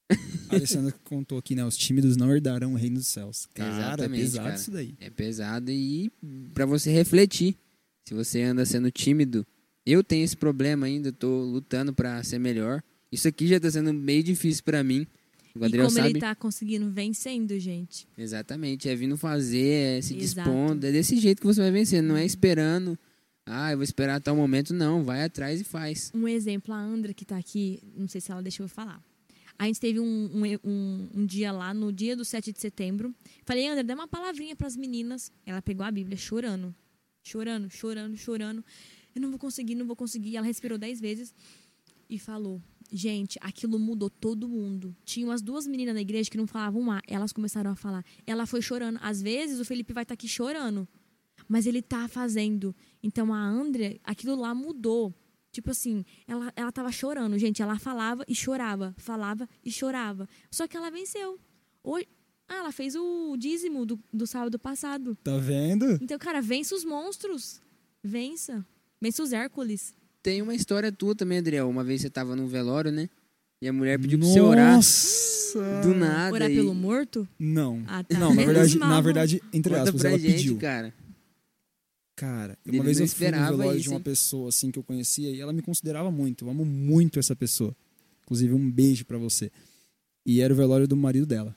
A Alessandra contou aqui, né, os tímidos não herdarão o reino dos céus. Cara, Exatamente, é pesado cara. isso daí. É pesado e pra você refletir. Se você anda sendo tímido, eu tenho esse problema ainda, tô lutando pra ser melhor. Isso aqui já tá sendo meio difícil pra mim. O E como sabe. ele tá conseguindo vencendo, gente. Exatamente, é vindo fazer, é se Exato. dispondo. É desse jeito que você vai vencendo, não é esperando. Ah, eu vou esperar tal momento, não. Vai atrás e faz. Um exemplo, a Andra que tá aqui, não sei se ela deixou eu falar. A gente teve um, um, um, um dia lá, no dia do 7 de setembro. Falei, Andra, dá uma palavrinha pras meninas. Ela pegou a Bíblia chorando. Chorando, chorando, chorando. Eu não vou conseguir, não vou conseguir. Ela respirou dez vezes e falou. Gente, aquilo mudou todo mundo. Tinha umas duas meninas na igreja que não falavam A. Elas começaram a falar. Ela foi chorando. Às vezes o Felipe vai estar aqui chorando. Mas ele tá fazendo. Então a Andrea, aquilo lá mudou. Tipo assim, ela, ela tava chorando, gente. Ela falava e chorava. Falava e chorava. Só que ela venceu. Hoje, ah, ela fez o dízimo do, do sábado passado. Tá vendo? Então, cara, vence os monstros. Vença. Vence os Hércules. Tem uma história tua também, Adriel. Uma vez você tava num velório, né? E a mulher pediu pra você orar Nossa! do nada. Orar e... pelo morto? Não. Ah, tá. Não, na verdade, na verdade, entre Conta aspas, pra ela gente, pediu. cara. Cara, Ele uma vez não eu fui no esperava velório isso, de uma hein? pessoa assim que eu conhecia e ela me considerava muito. Eu amo muito essa pessoa. Inclusive, um beijo pra você. E era o velório do marido dela.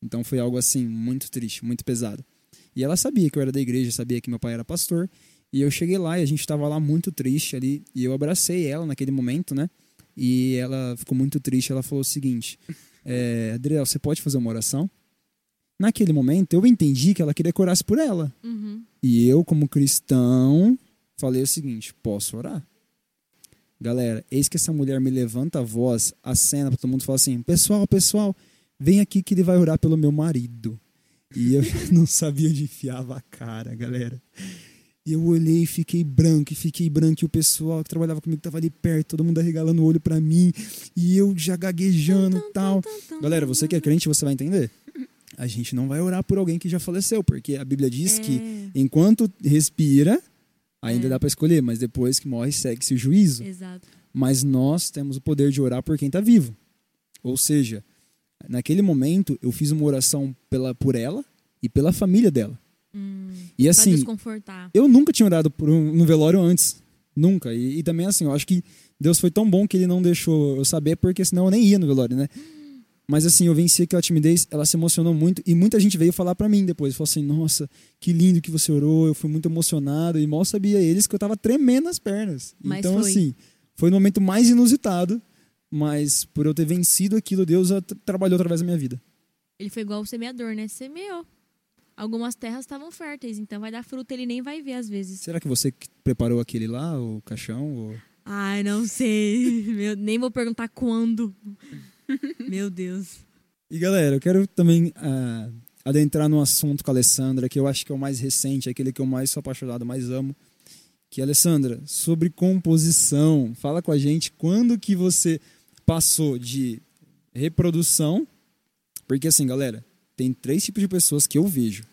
Então foi algo assim, muito triste, muito pesado. E ela sabia que eu era da igreja, sabia que meu pai era pastor. E eu cheguei lá e a gente tava lá muito triste ali. E eu abracei ela naquele momento, né? E ela ficou muito triste. Ela falou o seguinte: é, Adriel, você pode fazer uma oração? Naquele momento, eu entendi que ela queria que eu orasse por ela. Uhum. E eu, como cristão, falei o seguinte: posso orar? Galera, eis que essa mulher me levanta a voz, acena pra todo mundo e fala assim: pessoal, pessoal, vem aqui que ele vai orar pelo meu marido. E eu não sabia onde enfiava a cara, galera. E eu olhei e fiquei branco, e fiquei branco, e o pessoal que trabalhava comigo tava ali perto, todo mundo arregalando o olho pra mim, e eu já gaguejando e tal. Galera, você que é crente, você vai entender. A gente não vai orar por alguém que já faleceu, porque a Bíblia diz que É, enquanto respira, ainda É. dá para escolher, mas depois que morre, segue-se o juízo. exato. Mas nós temos o poder de orar por quem está vivo. Ou seja, naquele momento eu fiz uma oração pela, por ela e pela família dela. Hum, E assim, desconfortar. eu nunca tinha orado por um, no velório antes. Nunca. E, e também assim, eu acho que Deus foi tão bom que ele não deixou eu saber, porque senão eu nem ia no velório, né? Mas assim, eu venci aquela timidez, ela se emocionou muito e muita gente veio falar pra mim depois. Falou assim: Nossa, que lindo que você orou, eu fui muito emocionado. E mal sabia eles que eu tava tremendo nas pernas. Mas então, foi. assim, foi no momento mais inusitado, mas por eu ter vencido aquilo, Deus trabalhou através da minha vida. Ele foi igual o semeador, né? Semeou. Algumas terras estavam férteis, então vai dar fruta, ele nem vai ver às vezes. Será que você preparou aquele lá, o caixão? Ou... Ai, não sei. Meu, nem vou perguntar quando. Meu Deus. E galera, eu quero também ah, adentrar num assunto com a Alessandra, que eu acho que é o mais recente, aquele que eu mais sou apaixonado, mais amo. Que Alessandra, sobre composição, fala com a gente quando que você passou de reprodução, porque assim, galera, tem três tipos de pessoas que eu vejo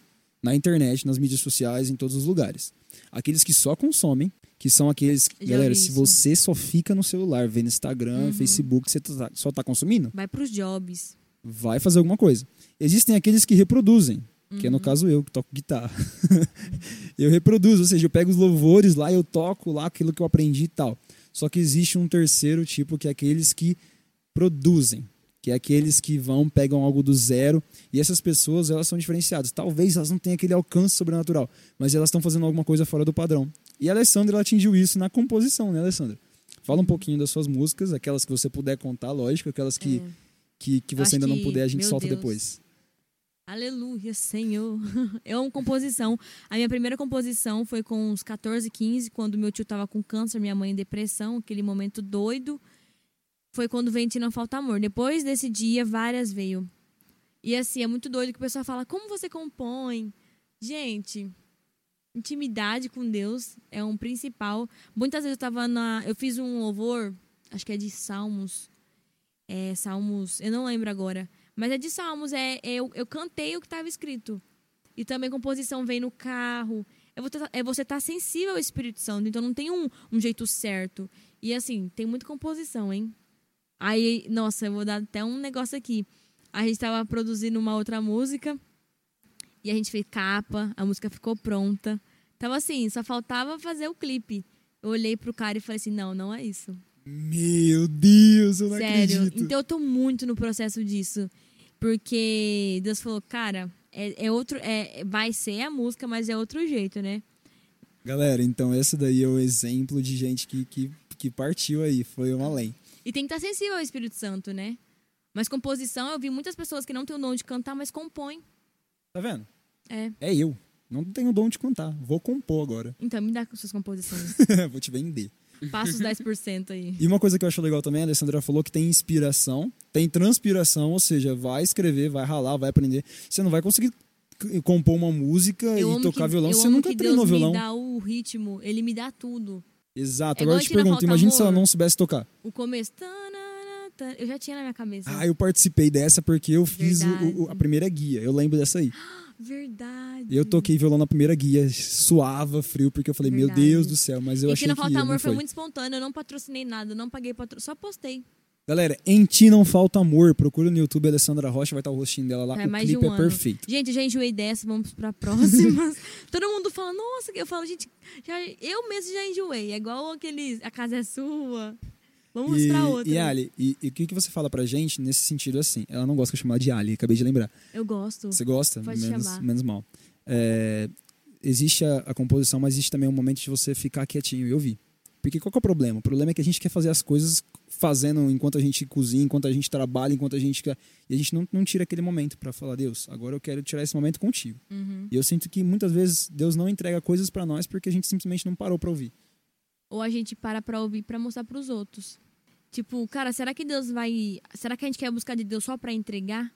na internet, nas mídias sociais, em todos os lugares. Aqueles que só consomem, que são aqueles, Já galera, se você só fica no celular, vendo Instagram, Uhum. Facebook, você tá- só tá consumindo, Vai pros jobs. vai fazer alguma coisa. Existem aqueles que reproduzem, que é no Uhum. caso eu, que toco guitarra. eu reproduzo, ou seja, eu pego os louvores lá, eu toco lá aquilo que eu aprendi e tal. Só que existe um terceiro tipo, que é aqueles que produzem, que é aqueles que vão, pegam algo do zero, e essas pessoas, elas são diferenciadas. Talvez elas não tenham aquele alcance sobrenatural, mas elas estão fazendo alguma coisa fora do padrão. E a Alessandra ela atingiu isso na composição, né, Alessandra? Fala um pouquinho das suas músicas, aquelas que você puder contar, lógico, aquelas que, É. que, que você Acho ainda não que, puder, a gente solta Deus. depois. Aleluia, Senhor. Eu amo composição. A minha primeira composição foi com uns 14, 15, quando meu tio tava com câncer, minha mãe em depressão, aquele momento doido. Foi quando Te Não Falta Amor. Depois desse dia, várias veio. E assim, é muito doido que o pessoal fala, como você compõe? Gente, intimidade com Deus é um principal. Muitas vezes eu tava na. Eu fiz um louvor, acho que é de Salmos. É, Salmos, eu não lembro agora. Mas é de Salmos, é, é- eu, eu cantei o que estava escrito. E também composição vem no carro. É você tá- é estar sensível ao Espírito Santo, então não tem um, um jeito certo. E assim, tem muita composição, hein? Aí, nossa, eu vou dar até um negócio aqui. A gente estava produzindo uma outra música e a gente fez capa, a música ficou pronta. Tava assim, só faltava fazer o clipe. Eu olhei pro cara e falei assim: não, não é isso. Meu Deus, eu não Sério. acredito. Então eu tô muito no processo disso. Porque Deus falou, cara, é, é outro. É, vai ser a música, mas é outro jeito, né? Galera, então esse daí é o exemplo de gente que, que, que partiu aí, foi um além. E tem que estar sensível ao Espírito Santo, né? Mas composição, eu vi muitas pessoas que não têm o dom de cantar, mas compõem. Tá vendo? É. É eu. Não tenho o dom de cantar. Vou compor agora. Então, me dá suas composições. Vou te vender. Passa os 10% aí. E uma coisa que eu acho legal também, a Alessandra falou que tem inspiração, tem transpiração, ou seja, vai escrever, vai ralar, vai aprender. Você não vai conseguir compor uma música Eu e tocar que, violão se você nunca treinou Deus violão. me dá o ritmo, ele me dá tudo. Exato. É Agora eu te pergunto, imagina se ela não soubesse tocar. O começo. tanana, tan- Eu já tinha na minha cabeça. Ah, eu participei dessa porque eu fiz o- o- a primeira guia. Eu lembro dessa aí. Verdade. Eu toquei violão na primeira guia, suava, frio, porque eu falei, meu Verdade. Deus do céu, mas eu e achei que que falta amor foi. foi. muito espontâneo, eu não patrocinei nada, não paguei patrocínio, só postei. Galera, em ti não falta amor. Procura no YouTube Alessandra Rocha, vai estar o rostinho dela lá. Faz o mais de clipe um é ano. perfeito. Gente, já enjoei dessa, vamos pra próximas. Todo mundo fala, nossa, eu falo, gente, já, eu mesmo já enjoei. É igual aqueles, a casa é sua. Vamos E, pra outra. e Ali, e, e o que, que você fala pra gente nesse sentido assim? Ela não gosta que eu chame ela de Ali, acabei de lembrar. Eu gosto. Você gosta? Pode menos, chamar. menos mal. É, existe a, a composição, mas existe também um momento de você ficar quietinho e ouvir. Porque qual é o problema? O problema é que a gente quer fazer as coisas fazendo enquanto a gente cozinha, enquanto a gente trabalha, enquanto a gente quer. E a gente não, não tira aquele momento pra falar, Deus, agora eu quero tirar esse momento contigo. Uhum. E eu sinto que muitas vezes Deus não entrega coisas pra nós porque a gente simplesmente não parou pra ouvir. Ou a gente para pra ouvir pra mostrar pros outros. Tipo, cara, será que Deus vai. Será que a gente quer buscar de Deus só pra entregar?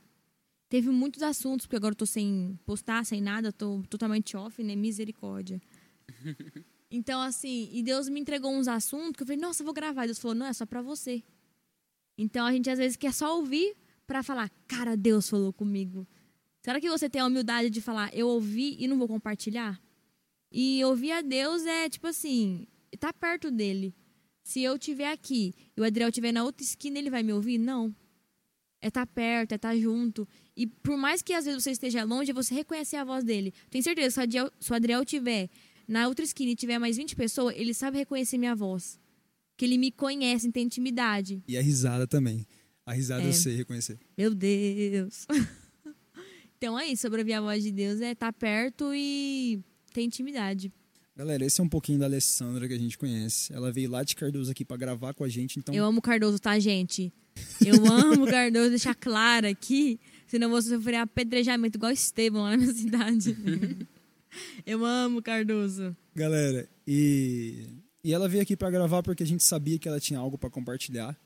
Teve muitos assuntos, porque agora eu tô sem postar, sem nada, tô totalmente off, né? Misericórdia. Então, assim, e Deus me entregou uns assuntos que eu falei, nossa, eu vou gravar. Deus falou, não, é só pra você. Então a gente às vezes quer só ouvir pra falar, cara, Deus falou comigo. Será que você tem a humildade de falar, eu ouvi e não vou compartilhar? E ouvir a Deus é tipo assim, tá perto dele. Se eu estiver aqui e o Adriel estiver na outra esquina, ele vai me ouvir? Não. É estar perto, é estar junto. E por mais que às vezes você esteja longe, é você reconhecer a voz dele. Tenho certeza, se o Adriel, se o Adriel estiver na outra esquina e tiver mais 20 pessoas, ele sabe reconhecer minha voz. Que ele me conhece, tem intimidade. E a risada também. A risada É. eu sei reconhecer. Meu Deus. então é isso, sobre ouvir a voz de Deus é estar perto e ter intimidade. Galera, esse é um pouquinho da Alessandra que a gente conhece. Ela veio lá de Cardoso aqui pra gravar com a gente, então Eu amo Cardoso, tá, gente? Eu amo Cardoso, deixar claro aqui, senão eu vou sofrer apedrejamento igual Estevam lá na minha cidade. Eu amo o Cardoso. Galera, e, e ela veio aqui pra gravar porque a gente sabia que ela tinha algo pra compartilhar.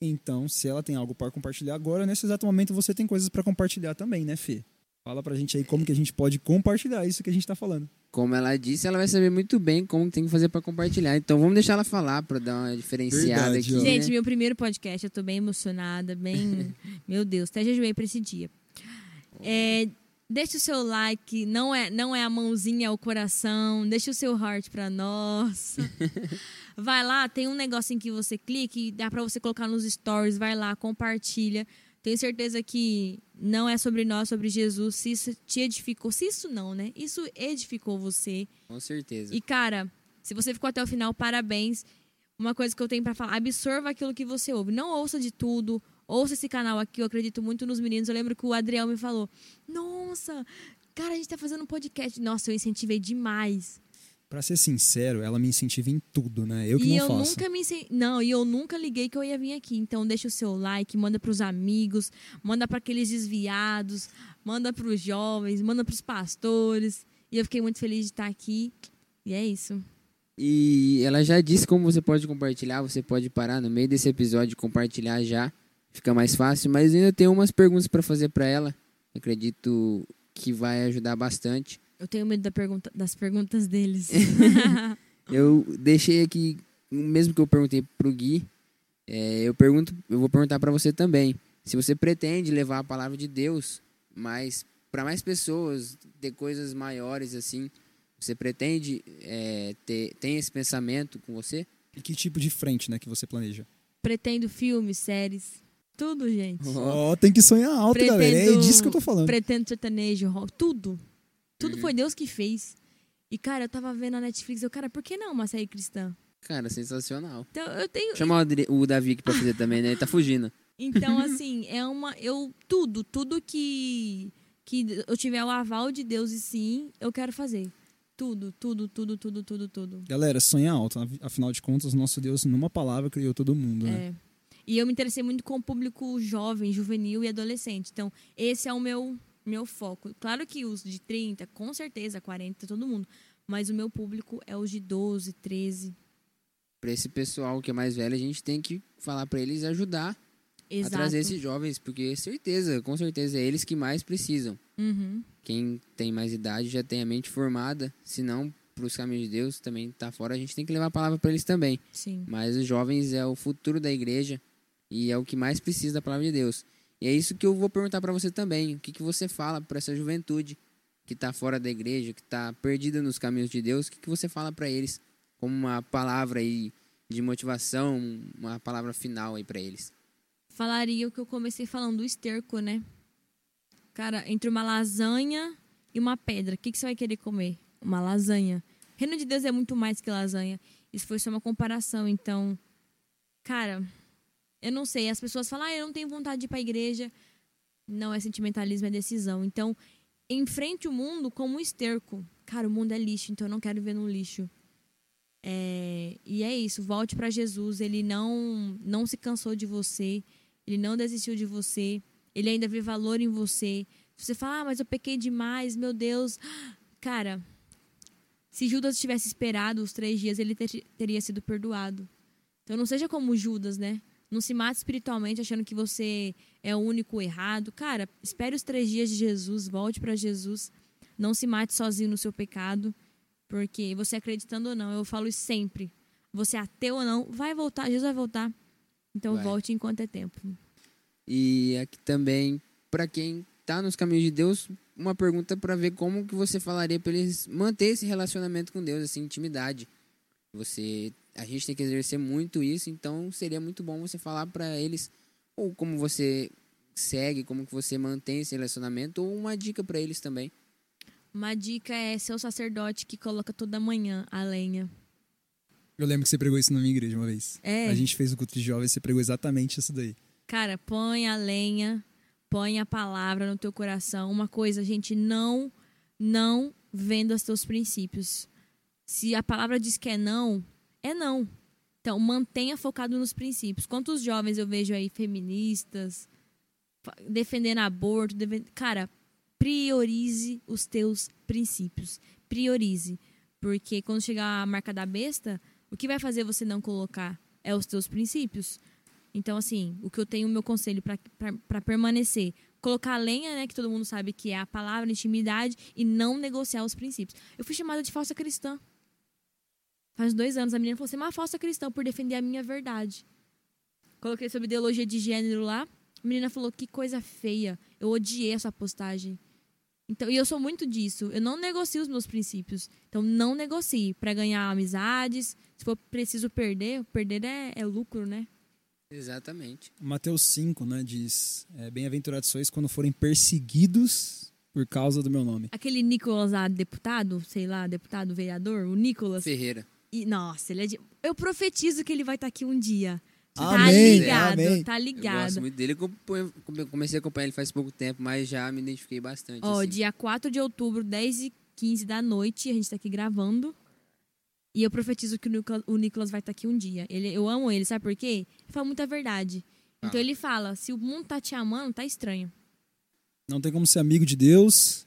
Então, se ela tem algo pra compartilhar agora, nesse exato momento você tem coisas pra compartilhar também, né, Fê? Fala pra gente aí como que a gente pode compartilhar isso que a gente tá falando. Como ela disse, ela vai saber muito bem como tem que fazer pra compartilhar. Então vamos deixar ela falar pra dar uma diferenciada Verdade, aqui. ó. Gente, né? meu primeiro podcast, eu tô bem emocionada, bem. Meu Deus, até jejuei pra esse dia. É, deixa o seu like, não é, não é a mãozinha, é o coração. Deixa o seu heart pra nós. Vai lá, tem um negocinho que você clica e dá pra você colocar nos stories. Vai lá, compartilha. Tenho certeza que não é sobre nós, sobre Jesus. Se isso te edificou, se isso não, né? Isso edificou você. Com certeza. E, cara, se você ficou até o final, parabéns. uma coisa que eu tenho pra falar, absorva aquilo que você ouve. Não ouça de tudo. Ouça esse canal aqui, eu acredito muito nos meninos. Eu lembro que o Adriel me falou: Nossa, cara, a gente tá fazendo um podcast. Nossa, eu incentivei demais. Pra ser sincero, ela me incentiva em tudo, né? Eu que e não eu faço. nunca me incen- não, e eu nunca liguei que eu ia vir aqui. Então deixa o seu like, manda pros amigos, manda para aqueles desviados, manda pros jovens, manda pros pastores. E eu fiquei muito feliz de estar aqui. E é isso. E ela já disse como você pode compartilhar, você pode parar no meio desse episódio e compartilhar já, fica mais fácil, mas ainda tenho umas perguntas para fazer para ela. Acredito que vai ajudar bastante. Eu tenho medo da pergunta- das perguntas deles. Eu deixei aqui, mesmo que eu perguntei pro Gui, é, eu pergunto, eu vou perguntar para você também. Se você pretende levar a palavra de Deus, mas para mais pessoas, ter coisas maiores assim, você pretende é, ter tem esse pensamento com você? E que tipo de frente, né, que você planeja? Pretendo filmes, séries, tudo, gente. Ó, tem que sonhar alto, Pretendo- galera. É disso que eu tô falando. Pretendo sertanejo, rock, tudo. Uhum. Tudo foi Deus que fez. E, cara, eu tava vendo na Netflix, eu, cara, por que não uma série cristã? Cara, sensacional. Então, eu tenho. Chamar o Davi aqui pra fazer também, né? Ele tá fugindo. Então, assim, é uma. Eu. Tudo, tudo que. Que eu tiver o aval de Deus e sim, eu quero fazer. Tudo, tudo, tudo, tudo, tudo, tudo. Galera, sonha alto. Afinal de contas, nosso Deus, numa palavra, criou todo mundo, né? É. E eu me interessei muito com o público jovem, juvenil e adolescente. Então, esse é o meu, meu foco. Claro que os de 30, com certeza, 40, todo mundo. Mas o meu público é os de 12, 13. Pra esse pessoal que é mais velho, a gente tem que falar pra eles ajudar Exato. a trazer esses jovens, porque certeza, com certeza, é eles que mais precisam. Uhum. Quem tem mais idade já tem a mente formada, se não pros caminhos de Deus também tá fora, a gente tem que levar a palavra pra eles também. Sim. Mas os jovens é o futuro da igreja e é o que mais precisa da palavra de Deus. E é isso que eu vou perguntar para você também. O que, que você fala para essa juventude que está fora da igreja, que está perdida nos caminhos de Deus? O que, que você fala para eles como uma palavra aí de motivação, uma palavra final aí para eles? Falaria o que eu comecei falando do esterco, né? Cara, entre uma lasanha e uma pedra, o que, que você vai querer comer? Uma lasanha. Reino de Deus é muito mais que lasanha. Isso foi só uma comparação. Então, cara, eu não sei. As pessoas falam, ah, eu não tenho vontade de ir pra igreja. Não é sentimentalismo, é decisão. Então, enfrente o mundo como um esterco. Cara, o mundo é lixo, então eu não quero viver no lixo. É, e é isso, volte para Jesus. Ele não não se cansou de você, ele não desistiu de você, ele ainda vê valor em você. Você fala, ah, mas eu pequei demais, meu Deus. Cara, se Judas tivesse esperado os três dias, ele ter- teria sido perdoado. Então não seja como Judas, né? Não se mate espiritualmente achando que você é o único errado. Cara, espere os três dias de Jesus, volte para Jesus. Não se mate sozinho no seu pecado. Porque você acreditando ou não, eu falo isso sempre. Você é ateu ou não, vai voltar, Jesus vai voltar. Então Vai. volte enquanto é tempo. E aqui também, para quem tá nos caminhos de Deus, uma pergunta para ver como que você falaria para eles manter esse relacionamento com Deus, assim, intimidade. Você, a gente tem que exercer muito isso, então seria muito bom você falar para eles ou como você segue, como que você mantém esse relacionamento ou uma dica para eles também. Uma dica é ser o sacerdote que coloca toda manhã a lenha. Eu lembro que você pregou isso na minha igreja uma vez. É. A gente fez o culto de jovens, você pregou exatamente isso daí. Cara, põe a lenha, põe a palavra no teu coração. Uma coisa, gente, não, não venda os teus princípios. Se a palavra diz que é não, é não. Então, mantenha focado nos princípios. Quantos jovens eu vejo aí feministas, defendendo aborto, defen- cara, priorize os teus princípios. Priorize. Porque quando chegar a marca da besta, o que vai fazer você não colocar é os teus princípios. Então, assim, o que eu tenho, o meu conselho para permanecer, colocar a lenha, né, que todo mundo sabe que é a palavra, a intimidade, e não negociar os princípios. Eu fui chamada de falsa cristã. Faz dois anos, a menina falou assim, uma falsa cristã por defender a minha verdade. Coloquei sobre ideologia de gênero lá, a menina falou, que coisa feia, eu odiei essa postagem. Então, e eu sou muito disso. Eu não negocio os meus princípios. Então, não negocie para ganhar amizades. Se for preciso perder, perder é, é lucro, né? Exatamente. Mateus 5, né, diz: é, Bem-aventurados sois quando forem perseguidos por causa do meu nome. Aquele Nicolas lá, deputado, sei lá, deputado, vereador, o Nicolas. Ferreira. E, nossa, ele é de... Eu profetizo que ele vai estar aqui um dia. Tá Amém, ligado, amém. tá Eu ligado. gosto muito dele. Eu comecei a acompanhar ele faz pouco tempo, mas já me identifiquei bastante. Ó, assim. dia 4 de outubro, 10 e 15 da noite, a gente tá aqui gravando. E eu profetizo que o Nicolas, o Nicolas vai estar aqui um dia. Ele, eu amo ele, sabe por quê? Ele fala muita verdade. Então Ah. ele fala: se o mundo tá te amando, tá estranho. Não tem como ser amigo de Deus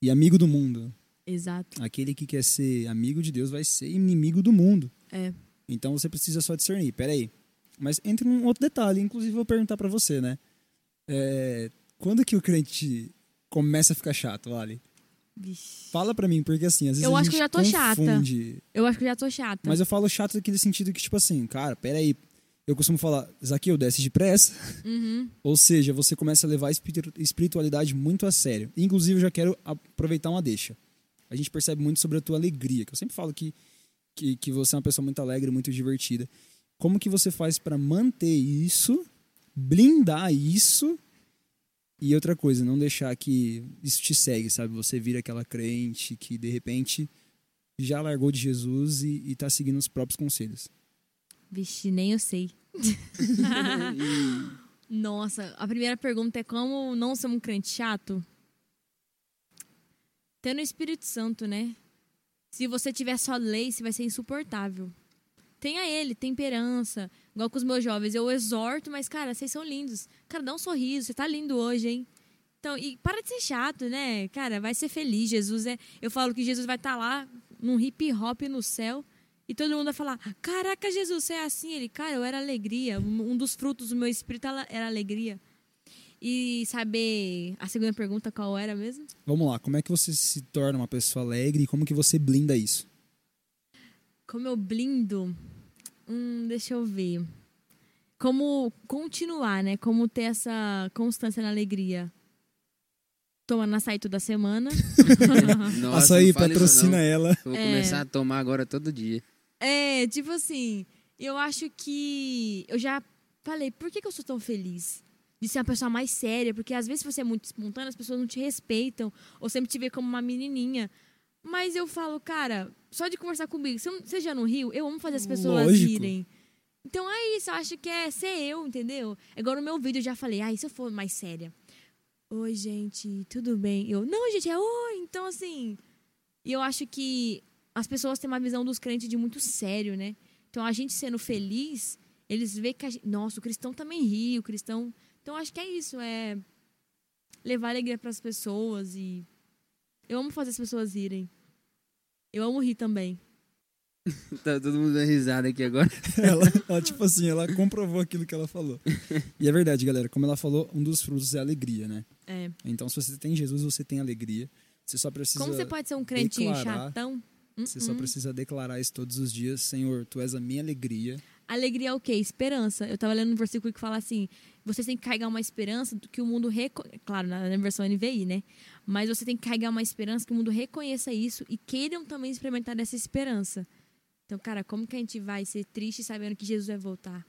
e amigo do mundo. Exato. Aquele que quer ser amigo de Deus vai ser inimigo do mundo. É. Então você precisa só discernir. Peraí. Mas entra um outro detalhe, inclusive eu vou perguntar pra você, né? É, quando que o crente começa a ficar chato, Ali? Vixe. Fala pra mim, porque assim, às vezes Eu acho que eu já tô chata. confunde. Eu acho que eu já tô chata. Mas eu falo chato naquele sentido que, tipo assim, cara, peraí. Eu costumo falar, Zaqueu, desce depressa. Uhum. Ou seja, você começa a levar a espiritu- espiritualidade muito a sério. Inclusive, eu já quero aproveitar uma deixa. A gente percebe muito sobre a tua alegria, que eu sempre falo que, que, que você é uma pessoa muito alegre, muito divertida. Como que você faz para manter isso, blindar isso e outra coisa, não deixar que isso te segue, sabe? Você vira aquela crente que de repente já largou de Jesus e, e tá seguindo os próprios conselhos. Vixe, nem eu sei. Nossa, a primeira pergunta é como não ser um crente chato? Tendo o Espírito Santo, né? Se você tiver só lei, você vai ser insuportável. Tenha ele, temperança. Igual com os meus jovens, eu exorto, mas, cara, vocês são lindos. Cara, dá um sorriso, você tá lindo hoje, hein? Então, e para de ser chato, né? Cara, vai ser feliz. Jesus é. Eu falo que Jesus vai estar lá num hip hop no céu. E todo mundo vai falar: Caraca, Jesus, você é assim? Ele, cara, eu era alegria. Um dos frutos do meu espírito era alegria. E saber a segunda pergunta qual era mesmo? Vamos lá, como é que você se torna uma pessoa alegre e como que você blinda isso? Como eu blindo? Hum, deixa eu ver. Como continuar, né? Como ter essa constância na alegria. Tomando açaí toda semana. Nossa, Açaí, patrocina ela. Eu vou É. começar a tomar agora todo dia. É, tipo assim, eu acho que. Eu já falei, por que, que eu sou tão feliz? De ser uma pessoa mais séria, porque às vezes você é muito espontânea, as pessoas não te respeitam, ou sempre te vê como uma menininha. Mas eu falo, cara, só de conversar comigo, você, já não riu? Eu amo fazer as pessoas Lógico. rirem. Então é isso, eu acho que é ser eu, entendeu? Agora no meu vídeo eu já falei, ai, se eu for mais séria. Oi, gente, tudo bem? Eu, não, gente, é oi. Então, assim. E eu acho que as pessoas têm uma visão dos crentes de muito sério, né? Então, a gente sendo feliz, eles veem que a gente, nossa, o cristão também ri, o cristão. Então, acho que é isso, é levar alegria para as pessoas e eu amo fazer as pessoas rirem. Eu amo rir também. Tá todo mundo dando risada aqui agora. Ela, ela, tipo assim, ela comprovou aquilo que ela falou. E é verdade, galera. Como ela falou, um dos frutos é a alegria, né? É. Então, se você tem Jesus, você tem alegria. Você só precisa. Como você pode ser um crente declarar- chatão? Hum, Você só hum. precisa declarar isso todos os dias. Senhor, tu és a minha alegria. Alegria é o quê? Esperança. Eu tava lendo um versículo que fala assim: vocês têm que carregar uma esperança que o mundo reco... Claro, na versão NVI, né? Mas você tem que carregar uma esperança que o mundo reconheça isso e queiram também experimentar dessa esperança. Então, cara, como que a gente vai ser triste sabendo que Jesus vai voltar?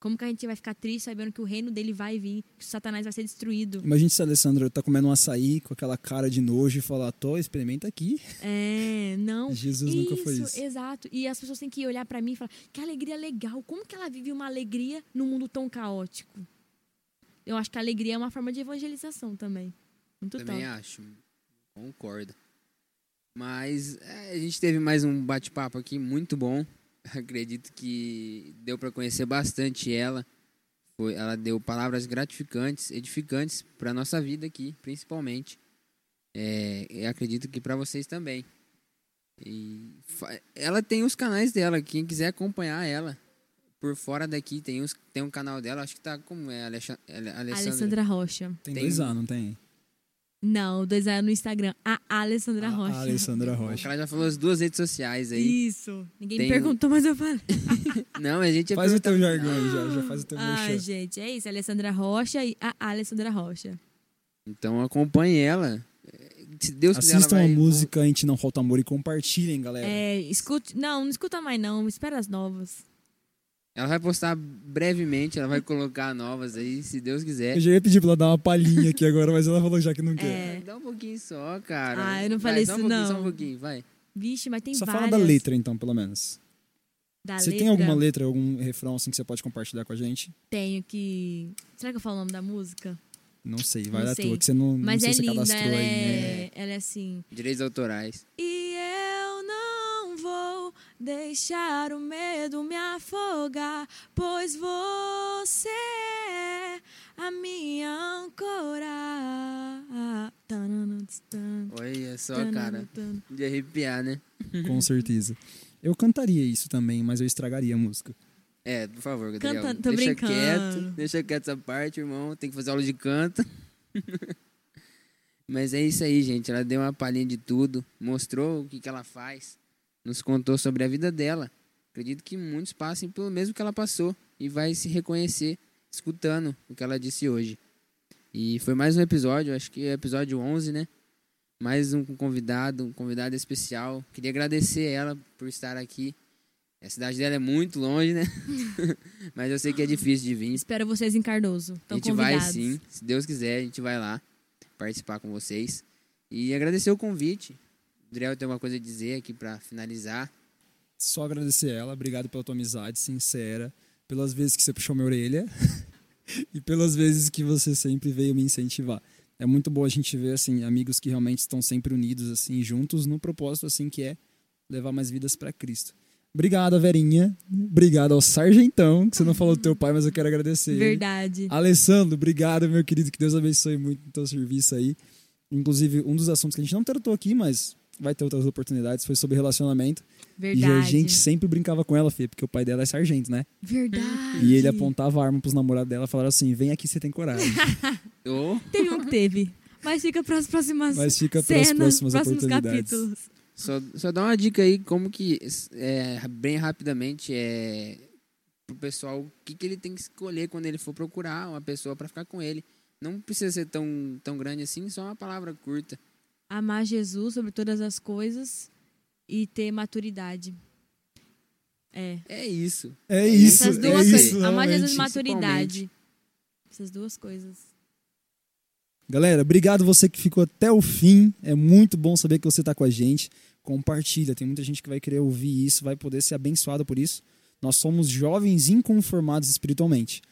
Como que a gente vai ficar triste sabendo que o reino dele vai vir, que o Satanás vai ser destruído? Imagina se a Alessandra tá comendo um açaí com aquela cara de nojo e falar, tô, experimenta aqui. É, não. Jesus nunca foi isso. Exato. E as pessoas têm que olhar pra mim e falar: que alegria legal. Como que ela vive uma alegria num mundo tão caótico? Eu acho que a alegria é uma forma de evangelização também. Muito Também top. acho. Concordo. Mas é, a gente teve mais um bate-papo aqui muito bom. Acredito que deu para conhecer bastante ela. Foi, ela deu palavras gratificantes, edificantes para nossa vida aqui, principalmente. É, eu acredito que para vocês também. E ela tem os canais dela. Quem quiser acompanhar ela por fora daqui tem, os, tem um canal dela. Acho que tá como é Alexa- Ale- Alessandra. Alessandra Rocha. Tem, Tem- dois anos, não tem? Não, dois é no Instagram. A Alessandra A- Rocha. A Alessandra Rocha. Ela já falou as duas redes sociais aí. Isso. Ninguém Tem me um- perguntou, mas eu falei. Não, a gente Faz o teu jargão aí já, já faz o teu Ai, merchan. gente, é isso. Alessandra Rocha e a Alessandra Rocha. Então acompanhe ela. Se Deus quiser, ela Assistam vai... a música A gente não falta amor e compartilhem, galera. É, escute. Não, não escuta mais, não. Espera as novas. Ela vai postar brevemente, ela vai colocar novas aí, se Deus quiser. Eu já ia pedir pra ela dar uma palhinha aqui agora, mas ela falou já que não quer. É. Dá um pouquinho só, cara. Ah, eu não Vai, falei só um isso, pouquinho, Só não. um pouquinho, vai. Vixe, mas tem Só várias. fala da letra, então, pelo menos. Da você letra, tem alguma letra, algum refrão assim que você pode compartilhar com a gente? Tenho que... Será que eu falo o nome da música? Não sei, vai Não da sei. tua, que você não, Mas não é sei se você linda, cadastrou ela aí, né? é... ela é assim... Direitos autorais. E deixar o medo me afogar, pois você é a minha âncora. Olha só, cara. De arrepiar, né? Com certeza. Eu cantaria isso também, mas eu estragaria a música. É, por favor, Gabriel. Canta- tô deixa brincando. quieto, deixa quieto essa parte, irmão. Tem que fazer aula de canto. Mas é isso aí, gente. Ela deu uma palhinha de tudo, mostrou o que, que ela faz, nos contou sobre a vida dela. Acredito que muitos passem pelo mesmo que ela passou e vai se reconhecer escutando o que ela disse hoje. E foi mais um episódio, acho que é episódio 11, né? Mais um convidado, um convidado especial. Queria agradecer ela por estar aqui. A cidade dela é muito longe, né? Mas eu sei que é difícil de vir. Espero vocês em Cardoso. A Estão gente convidados. vai sim, se Deus quiser, a gente vai lá participar com vocês. E agradecer o convite. O Adriel tem alguma coisa a dizer aqui pra finalizar. Só agradecer ela, obrigado pela tua amizade sincera, pelas vezes que você puxou minha orelha e pelas vezes que você sempre veio me incentivar. É muito bom a gente ver assim amigos que realmente estão sempre unidos assim, juntos no propósito assim que é levar mais vidas para Cristo. Obrigado, Verinha. Obrigado ao Sargentão, que você não falou do teu pai, mas eu quero agradecer. ele. Verdade. Alessandro, obrigado, meu querido. Que Deus abençoe muito o teu serviço aí. Inclusive, um dos assuntos que a gente não tratou aqui, mas vai ter outras oportunidades, foi sobre relacionamento. Verdade. E a gente sempre brincava com ela, Fê, porque o pai dela é sargento, né? Verdade. E ele apontava a arma pros namorados dela e falava assim: vem aqui, você tem coragem. Ô, Teve um que teve. Mas fica para as próximas Mas fica para as cenas, próximas próximos oportunidades. capítulos. só, só dá uma dica aí, como que, é, bem rapidamente, é, pro pessoal, o que, que ele tem que escolher quando ele for procurar uma pessoa pra ficar com ele. Não precisa ser tão, tão grande assim, só uma palavra curta. Amar Jesus sobre todas as coisas e ter maturidade. É. É isso. É isso, Essas é duas isso, coisas. Amar realmente. Jesus e maturidade. Essas duas coisas. Galera, obrigado você que ficou até o fim. É muito bom saber que você está com a gente. Compartilha, tem muita gente que vai querer ouvir isso, vai poder ser abençoada por isso. Nós somos jovens inconformados espiritualmente.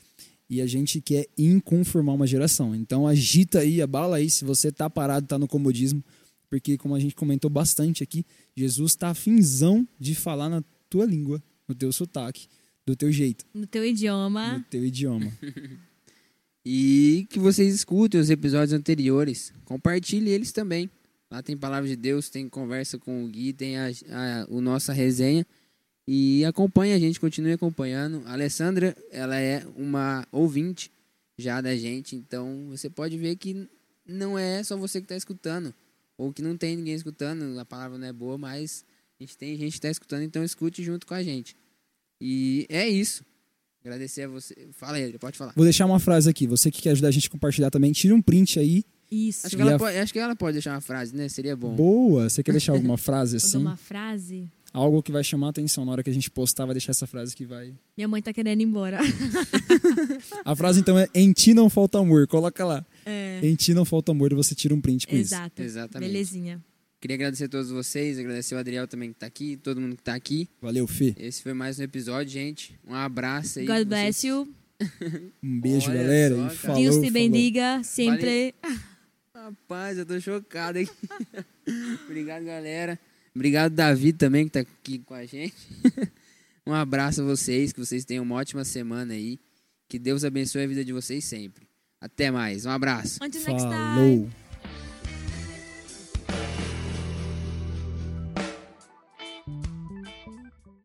E a gente quer inconformar uma geração. Então agita aí, abala aí se você tá parado, tá no comodismo. Porque, como a gente comentou bastante aqui, Jesus está afinzão de falar na tua língua, no teu sotaque, do teu jeito, No teu idioma. no teu idioma. E que vocês escutem os episódios anteriores. Compartilhe eles também. Lá tem Palavra de Deus, tem conversa com o Gui, tem a, a, o nossa resenha. E acompanhe a gente, continue acompanhando. A Alessandra, ela é uma ouvinte já da gente. Então você pode ver que não é só você que está escutando. Ou que não tem ninguém escutando. A palavra não é boa, mas a gente tem gente que está escutando. Então escute junto com a gente. E é isso. Agradecer a você. Fala aí, pode falar. Vou deixar uma frase aqui. Você que quer ajudar a gente a compartilhar também, tira um print aí. Isso. Acho que, ela a- pode, acho que ela pode deixar uma frase, né? Seria bom. Boa! Você quer deixar alguma frase assim? Alguma frase? Algo que vai chamar a atenção na hora que a gente postar, vai deixar essa frase que vai. Minha mãe tá querendo ir embora. A frase então é: Em ti não falta amor. Coloca lá. É. Em ti não falta amor e você tira um print com isso. Exato. Exatamente. Belezinha. Queria agradecer a todos vocês, agradecer o Adriel também que tá aqui, todo mundo que tá aqui. Valeu, Fê. Esse foi mais um episódio, gente. Um abraço aí. God Vocês- bless you. Um beijo, Olha galera. só, e falou, Deus te falou. bendiga sempre. Rapaz, eu tô chocado aqui. Obrigado, galera. Obrigado, Davi, também, que tá aqui com a gente. um abraço a vocês, que vocês tenham uma ótima semana aí. Que Deus abençoe a vida de vocês sempre. Até mais. Um abraço. Until next time. Falou.